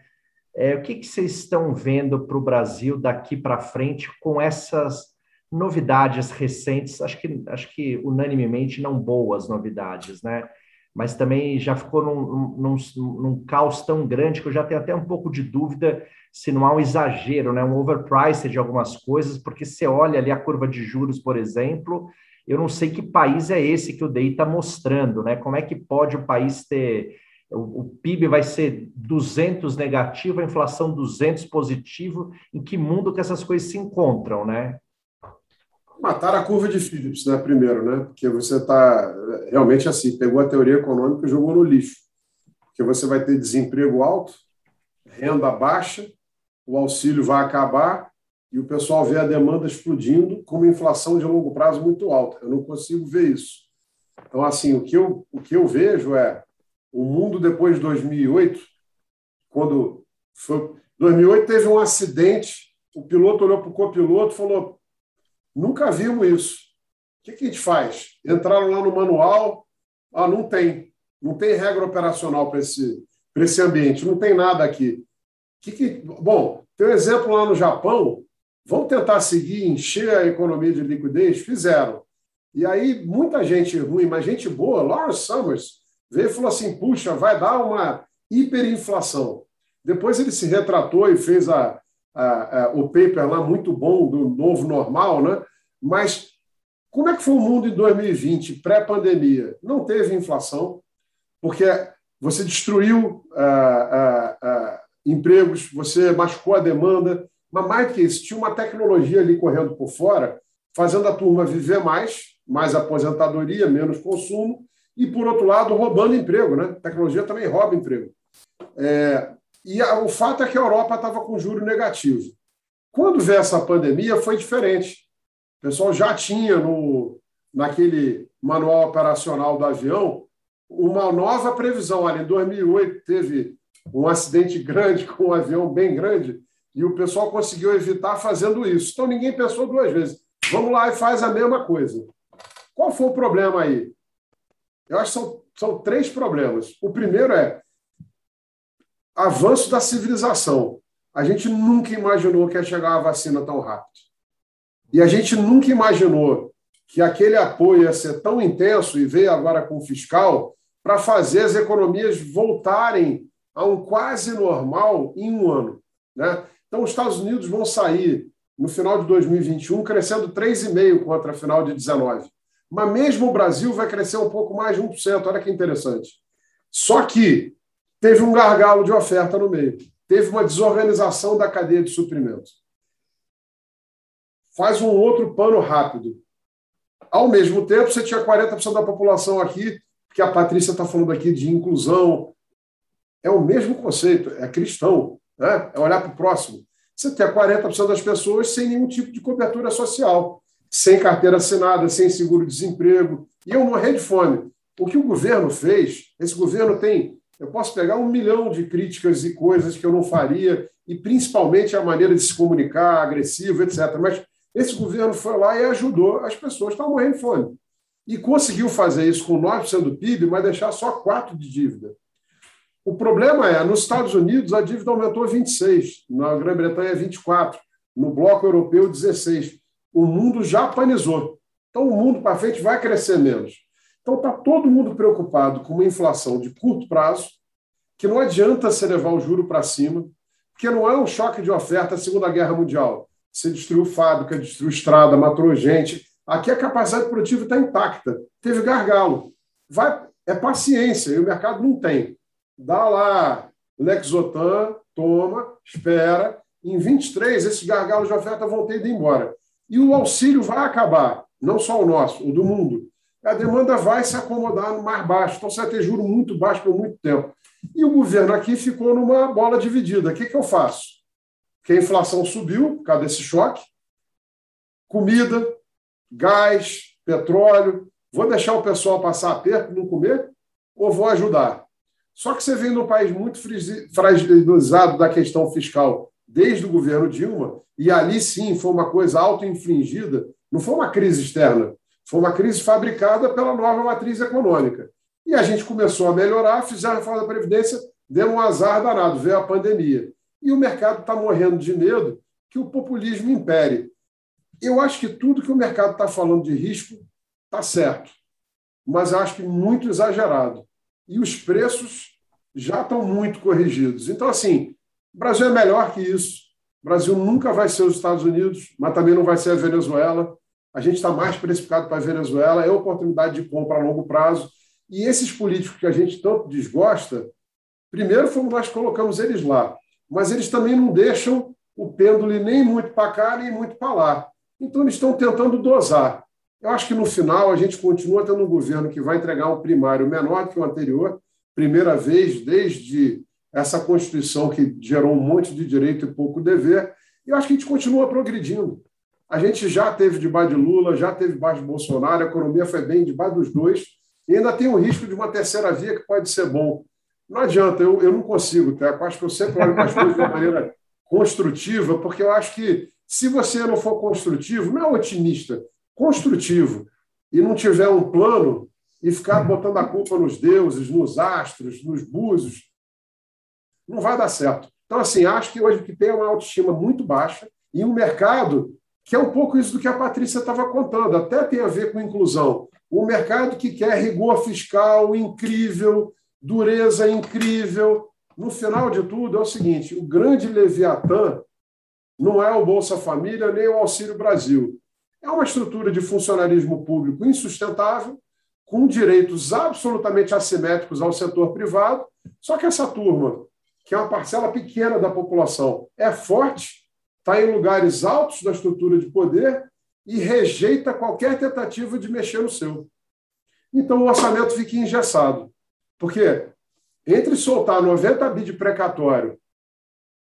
É, o que, que vocês estão vendo para o Brasil daqui para frente com essas novidades recentes? Acho que, acho que unanimemente não boas novidades, né? Mas também já ficou num, num, num caos tão grande que eu já tenho até um pouco de dúvida se não há um exagero, né? Um overprice de algumas coisas, porque você olha ali a curva de juros, por exemplo, eu não sei que país é esse que o DEI está mostrando, né? Como é que pode o país ter. O, PIB vai ser 200 negativo, a inflação 200 positivo. Em que mundo que essas coisas se encontram, né? Matar a curva de Phillips, né? Primeiro, né? Porque você está realmente assim, pegou a teoria econômica e jogou no lixo. Porque você vai ter desemprego alto, renda baixa, o auxílio vai acabar e o pessoal vê a demanda explodindo com uma inflação de longo prazo muito alta. Eu não consigo ver isso. Então, assim, o que eu, o que eu vejo é o mundo depois de 2008, quando foi 2008 teve um acidente, o piloto olhou para o copiloto e falou: nunca vimos isso. O que, que a gente faz? Entraram lá no manual, ah, não tem, não tem regra operacional para esse, esse ambiente, não tem nada aqui. Que que, bom, tem um exemplo lá no Japão, Vão tentar seguir, encher a economia de liquidez? Fizeram. E aí, muita gente ruim, mas gente boa, Lawrence Summers, veio e falou assim: puxa, vai dar uma hiperinflação. Depois ele se retratou e fez a, a, a, o paper lá muito bom do novo normal, né? Mas como é que foi o mundo em 2020, pré-pandemia? Não teve inflação, porque você destruiu empregos, você machucou a demanda, mas mais que isso, tinha uma tecnologia ali correndo por fora, fazendo a turma viver mais, mais aposentadoria, menos consumo, e, por outro lado, roubando emprego. Né? A tecnologia também rouba emprego. É, e a, o fato é que a Europa estava com juro negativo. Quando veio essa pandemia, foi diferente. O pessoal já tinha no, naquele manual operacional do avião uma nova previsão. Ali, em 2008, teve um acidente grande com um avião bem grande, e o pessoal conseguiu evitar fazendo isso. Então ninguém pensou duas vezes. Vamos lá e faz a mesma coisa. Qual foi o problema aí? Eu acho que são, são três problemas. O primeiro é avanço da civilização. A gente nunca imaginou que ia chegar a vacina tão rápido. E a gente nunca imaginou que aquele apoio ia ser tão intenso e veio agora com o fiscal para fazer as economias voltarem a um quase normal em um ano. Né? Então, os Estados Unidos vão sair no final de 2021 crescendo 3,5% contra a final de 19. Mas mesmo o Brasil vai crescer um pouco mais de 1%. Olha que interessante. Só que teve um gargalo de oferta no meio. Teve uma desorganização da cadeia de suprimentos. Faz um outro pano rápido. Ao mesmo tempo, você tinha 40% da população aqui, que a Patrícia está falando aqui de inclusão. É o mesmo conceito, é cristão né? é olhar para o próximo. Você tem 40% das pessoas sem nenhum tipo de cobertura social, sem carteira assinada, sem seguro-desemprego, e eu morrer de fome. O que o governo fez, esse governo tem, eu posso pegar um milhão de críticas e coisas que eu não faria, e principalmente a maneira de se comunicar, agressivo, etc. Mas esse governo foi lá e ajudou as pessoas que estavam morrendo de fome. E conseguiu fazer isso com 9% do PIB, mas deixar só 4% de dívida. O problema é, nos Estados Unidos, a dívida aumentou 26, na Grã-Bretanha, 24, no bloco europeu, 16. O mundo já panizou. Então, o mundo para frente vai crescer menos. Então, está todo mundo preocupado com uma inflação de curto prazo que não adianta você levar o juro para cima, porque não é um choque de oferta Segunda Guerra Mundial. Você destruiu fábrica, destruiu estrada, matou gente. Aqui a capacidade produtiva está intacta. Teve gargalo. Vai, é paciência, e o mercado não tem. Dá lá Lexotan, toma, espera. Em 23, esses gargalos de oferta vão ter ido embora. E o auxílio vai acabar, não só o nosso, o do mundo. A demanda vai se acomodar no mais baixo, então você vai ter juro muito baixo por muito tempo. E o governo aqui ficou numa bola dividida. O que, que eu faço? Porque a inflação subiu por causa desse choque. Comida, gás, petróleo. Vou deixar o pessoal passar aperto, não comer? Ou vou ajudar? Só que você vem num país muito fragilizado da questão fiscal desde o governo Dilma, e ali sim foi uma coisa auto-infligida, não foi uma crise externa, foi uma crise fabricada pela nova matriz econômica. E a gente começou a melhorar, fizeram a reforma da Previdência, deu um azar danado, veio a pandemia. E o mercado está morrendo de medo que o populismo impere. Eu acho que tudo que o mercado está falando de risco está certo, mas acho que muito exagerado. E os preços já estão muito corrigidos. Então, assim, o Brasil é melhor que isso. O Brasil nunca vai ser os Estados Unidos, mas também não vai ser a Venezuela. A gente está mais precificado para a Venezuela, é oportunidade de compra a longo prazo. E esses políticos que a gente tanto desgosta, primeiro fomos nós que colocamos eles lá, mas eles também não deixam o pêndulo nem muito para cá, nem muito para lá. Então, eles estão tentando dosar. Eu acho que no final a gente continua tendo um governo que vai entregar um primário menor que o anterior, primeira vez desde essa Constituição que gerou um monte de direito e pouco dever. E eu acho que a gente continua progredindo. A gente já teve debaixo de Lula, já teve debaixo de Bolsonaro, a economia foi bem debaixo dos dois. E ainda tem o risco de uma terceira via que pode ser bom. Não adianta, eu, eu não consigo, tá? Eu acho que eu sempre olho para as coisas de uma maneira construtiva, porque eu acho que se você não for construtivo, não é otimista, construtivo, e não tiver um plano e ficar botando a culpa nos deuses, nos astros, nos búzios, não vai dar certo. Então, assim, acho que hoje que tem uma autoestima muito baixa e um mercado que é um pouco isso do que a Patrícia estava contando, até tem a ver com inclusão. Um mercado que quer rigor fiscal incrível, dureza incrível. No final de tudo, é o seguinte: o grande Leviatã não é o Bolsa Família nem o Auxílio Brasil. É uma estrutura de funcionalismo público insustentável, com direitos absolutamente assimétricos ao setor privado. Só que essa turma, que é uma parcela pequena da população, é forte, está em lugares altos da estrutura de poder e rejeita qualquer tentativa de mexer no seu. Então o orçamento fica engessado. Porque entre soltar 90 bi de precatório,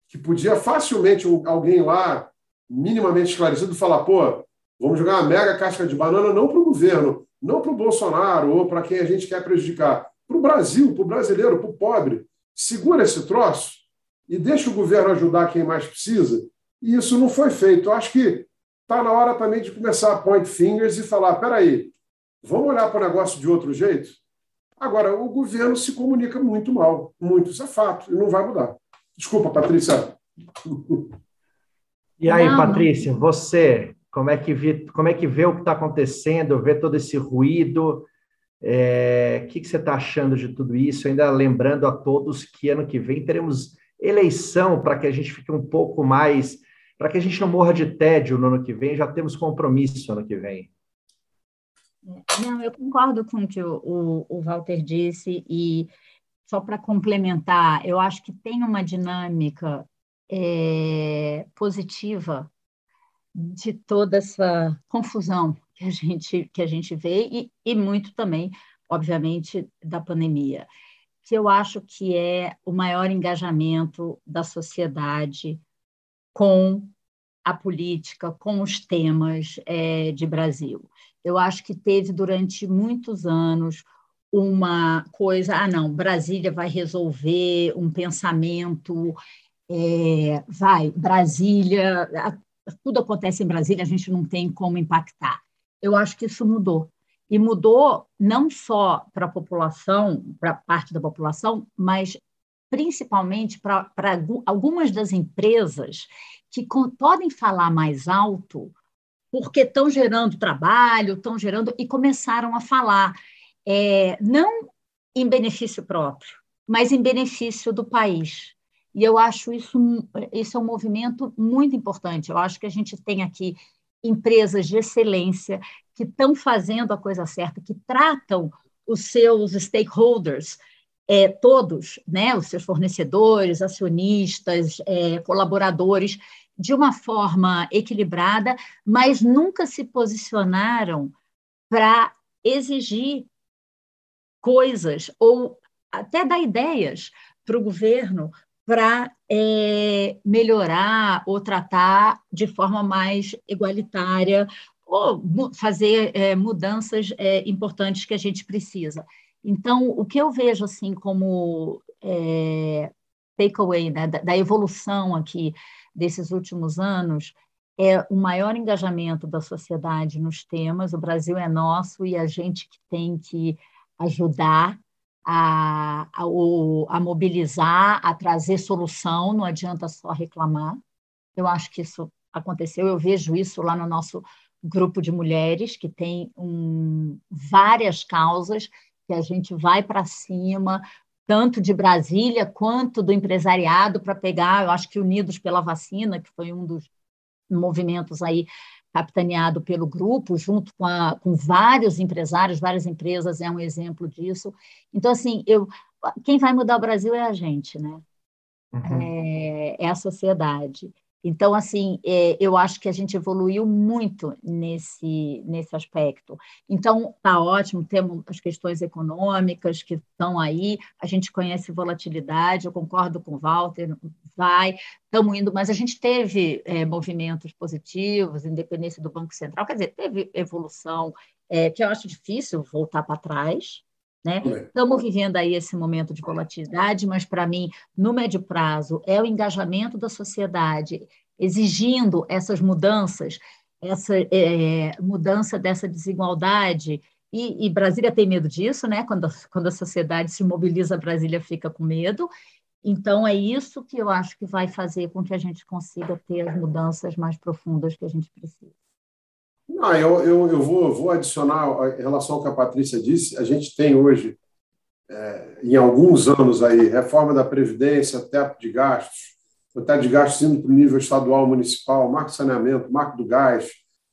que podia facilmente alguém lá, minimamente esclarecido, falar: pô, vamos jogar uma mega casca de banana não para o governo, não para o Bolsonaro ou para quem a gente quer prejudicar, para o Brasil, para o brasileiro, para o pobre. Segura esse troço e deixa o governo ajudar quem mais precisa. E isso não foi feito. Eu acho que está na hora também de começar a point fingers e falar: peraí, vamos olhar para o negócio de outro jeito? Agora, o governo se comunica muito mal, muito, isso é fato, e não vai mudar. Desculpa, Patrícia. E aí, Patrícia, você, como é que vê, como é que vê o que está acontecendo, vê todo esse ruído? É, o que, que você está achando de tudo isso? Ainda lembrando a todos que ano que vem teremos eleição para que a gente fique um pouco mais para que a gente não morra de tédio no ano que vem, já temos compromisso no ano que vem. Não, eu concordo com o que o, o, o Walter disse, e só para complementar, eu acho que tem uma dinâmica é, positiva de toda essa confusão que a gente, que a gente vê, e, e muito também, obviamente, da pandemia, que eu acho que é o maior engajamento da sociedade com a política, com os temas é, de Brasil. Eu acho que teve durante muitos anos uma coisa, ah, não, Brasília vai resolver um pensamento, é, vai, Brasília, tudo acontece em Brasília, a gente não tem como impactar. Eu acho que isso mudou. E mudou não só para a população, para parte da população, mas principalmente para algumas das empresas que podem falar mais alto porque estão gerando trabalho, estão gerando, e começaram a falar, é, não em benefício próprio, mas em benefício do país. E eu acho isso, isso é um movimento muito importante. Eu acho que a gente tem aqui empresas de excelência que estão fazendo a coisa certa, que tratam os seus stakeholders, é, todos, né, os seus fornecedores, acionistas, é, colaboradores, de uma forma equilibrada, mas nunca se posicionaram para exigir coisas ou até dar ideias para o governo para é, melhorar ou tratar de forma mais igualitária ou fazer é, mudanças é, importantes que a gente precisa. Então, o que eu vejo assim como é, takeaway né, da, da evolução aqui desses últimos anos é o maior engajamento da sociedade nos temas. O Brasil é nosso e a gente que tem que ajudar a, a, a, mobilizar, a trazer solução, não adianta só reclamar. Eu acho que isso aconteceu, eu vejo isso lá no nosso grupo de mulheres, que tem um, várias causas que a gente vai para cima, tanto de Brasília quanto do empresariado, para pegar, eu acho que Unidos pela Vacina, que foi um dos movimentos aí capitaneado pelo grupo, junto com, a, com vários empresários, várias empresas, é um exemplo disso. Então, assim, eu, quem vai mudar o Brasil é a gente, né? Uhum. É, é, a sociedade. Então, assim, é, eu acho que a gente evoluiu muito nesse, nesse aspecto. Então, está ótimo, temos as questões econômicas que estão aí, a gente conhece volatilidade, eu concordo com o Walter, vai, estamos indo, mas a gente teve é, movimentos positivos, independência do Banco Central, quer dizer, teve evolução, é, que eu acho difícil voltar para trás, né? Estamos vivendo aí esse momento de volatilidade, mas para mim, no médio prazo, é o engajamento da sociedade exigindo essas mudanças, essa é, mudança dessa desigualdade. E, e, Brasília tem medo disso, né? Quando, quando a sociedade se mobiliza, Brasília fica com medo. Então, é isso que eu acho que vai fazer com que a gente consiga ter as mudanças mais profundas que a gente precisa. Não, eu, eu, eu vou, vou adicionar em relação ao que a Patrícia disse. A gente tem hoje, é, em alguns anos aí, reforma da Previdência, teto de gastos, o teto de gastos indo para o nível estadual, municipal, marco de saneamento, marco do gás,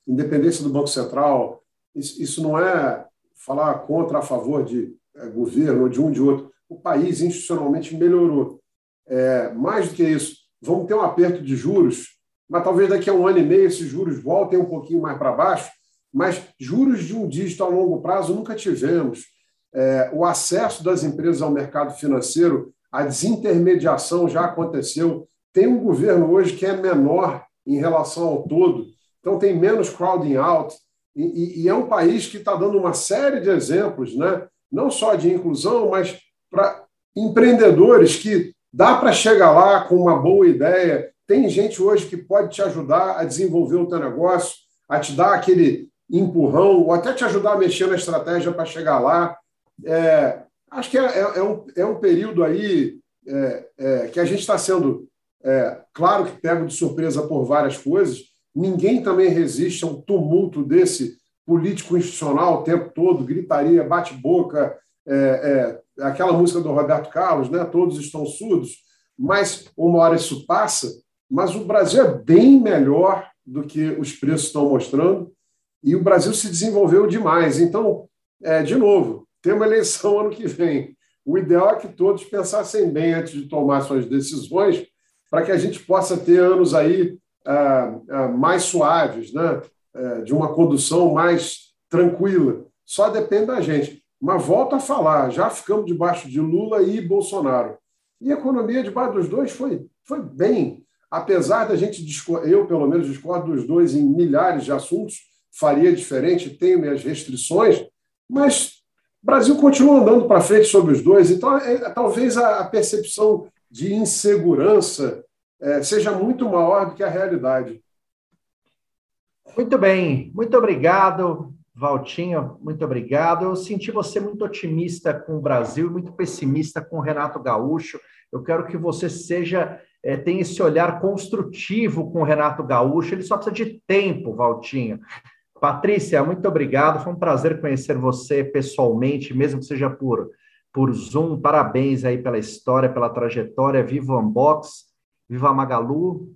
independência do Banco Central. Isso, isso não é falar contra, a favor de é, governo ou de um de outro. O país institucionalmente melhorou. É, mais do que isso, vamos ter um aperto de juros mas talvez daqui a um ano e meio esses juros voltem um pouquinho mais para baixo, mas juros de um dígito a longo prazo nunca tivemos. É, o acesso das empresas ao mercado financeiro, a desintermediação já aconteceu. Tem um governo hoje que é menor em relação ao todo, então tem menos crowding out, e, e é um país que está dando uma série de exemplos, né? não só de inclusão, mas para empreendedores que dá para chegar lá com uma boa ideia, tem gente hoje que pode te ajudar a desenvolver o teu negócio, a te dar aquele empurrão, ou até te ajudar a mexer na estratégia para chegar lá. É, acho que é, é, é, um, é um período aí é, é que a gente está sendo, é, claro que pego de surpresa por várias coisas, ninguém também resiste a um tumulto desse político institucional o tempo todo, gritaria, bate-boca, aquela música do Roberto Carlos, né? todos estão surdos, mas uma hora isso passa mas o Brasil é bem melhor do que os preços estão mostrando e o Brasil se desenvolveu demais. Então, é, de novo, tem uma eleição ano que vem. O ideal é que todos pensassem bem antes de tomar suas decisões, para que a gente possa ter anos aí ah, ah, mais suaves, né? É, de uma condução mais tranquila. Só depende da gente. Mas volto a falar, já ficamos debaixo de Lula e Bolsonaro. E a economia debaixo dos dois foi, foi bem apesar da gente, eu pelo menos discordo dos dois em milhares de assuntos, faria diferente, tenho minhas restrições, mas o Brasil continua andando para frente sobre os dois, então é, talvez a, a, percepção de insegurança é, seja muito maior do que a realidade. Muito bem, muito obrigado, Valtinho, muito obrigado. Eu senti você muito otimista com o Brasil, muito pessimista com o Renato Gaúcho. Eu quero que você seja é, tem esse olhar construtivo com o Renato Gaúcho, ele só precisa de tempo, Valtinho. Patrícia, muito obrigado, foi um prazer conhecer você pessoalmente, mesmo que seja por por Zoom. Parabéns aí pela história, pela trajetória. Viva o Unbox, viva a Magalu.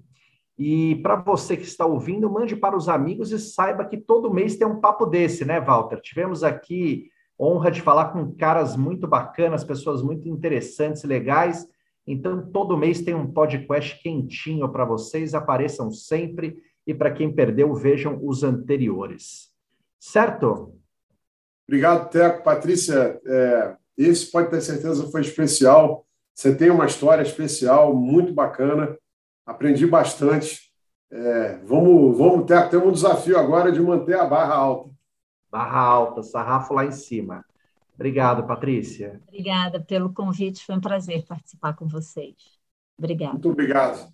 E para você que está ouvindo, mande para os amigos e saiba que todo mês tem um papo desse, né, Walter? Tivemos aqui honra de falar com caras muito bacanas, pessoas muito interessantes, legais. Então, todo mês tem um podcast quentinho para vocês. Apareçam sempre. E para quem perdeu, vejam os anteriores. Certo? Obrigado, Teco. Patrícia, é, esse pode ter certeza foi especial. Você tem uma história especial, muito bacana. Aprendi bastante. É, vamos, vamos ter, ter um desafio agora de manter a barra alta. Barra alta, sarrafo lá em cima. Obrigado, Patrícia. Obrigada pelo convite, foi um prazer participar com vocês. Obrigada. Muito obrigado.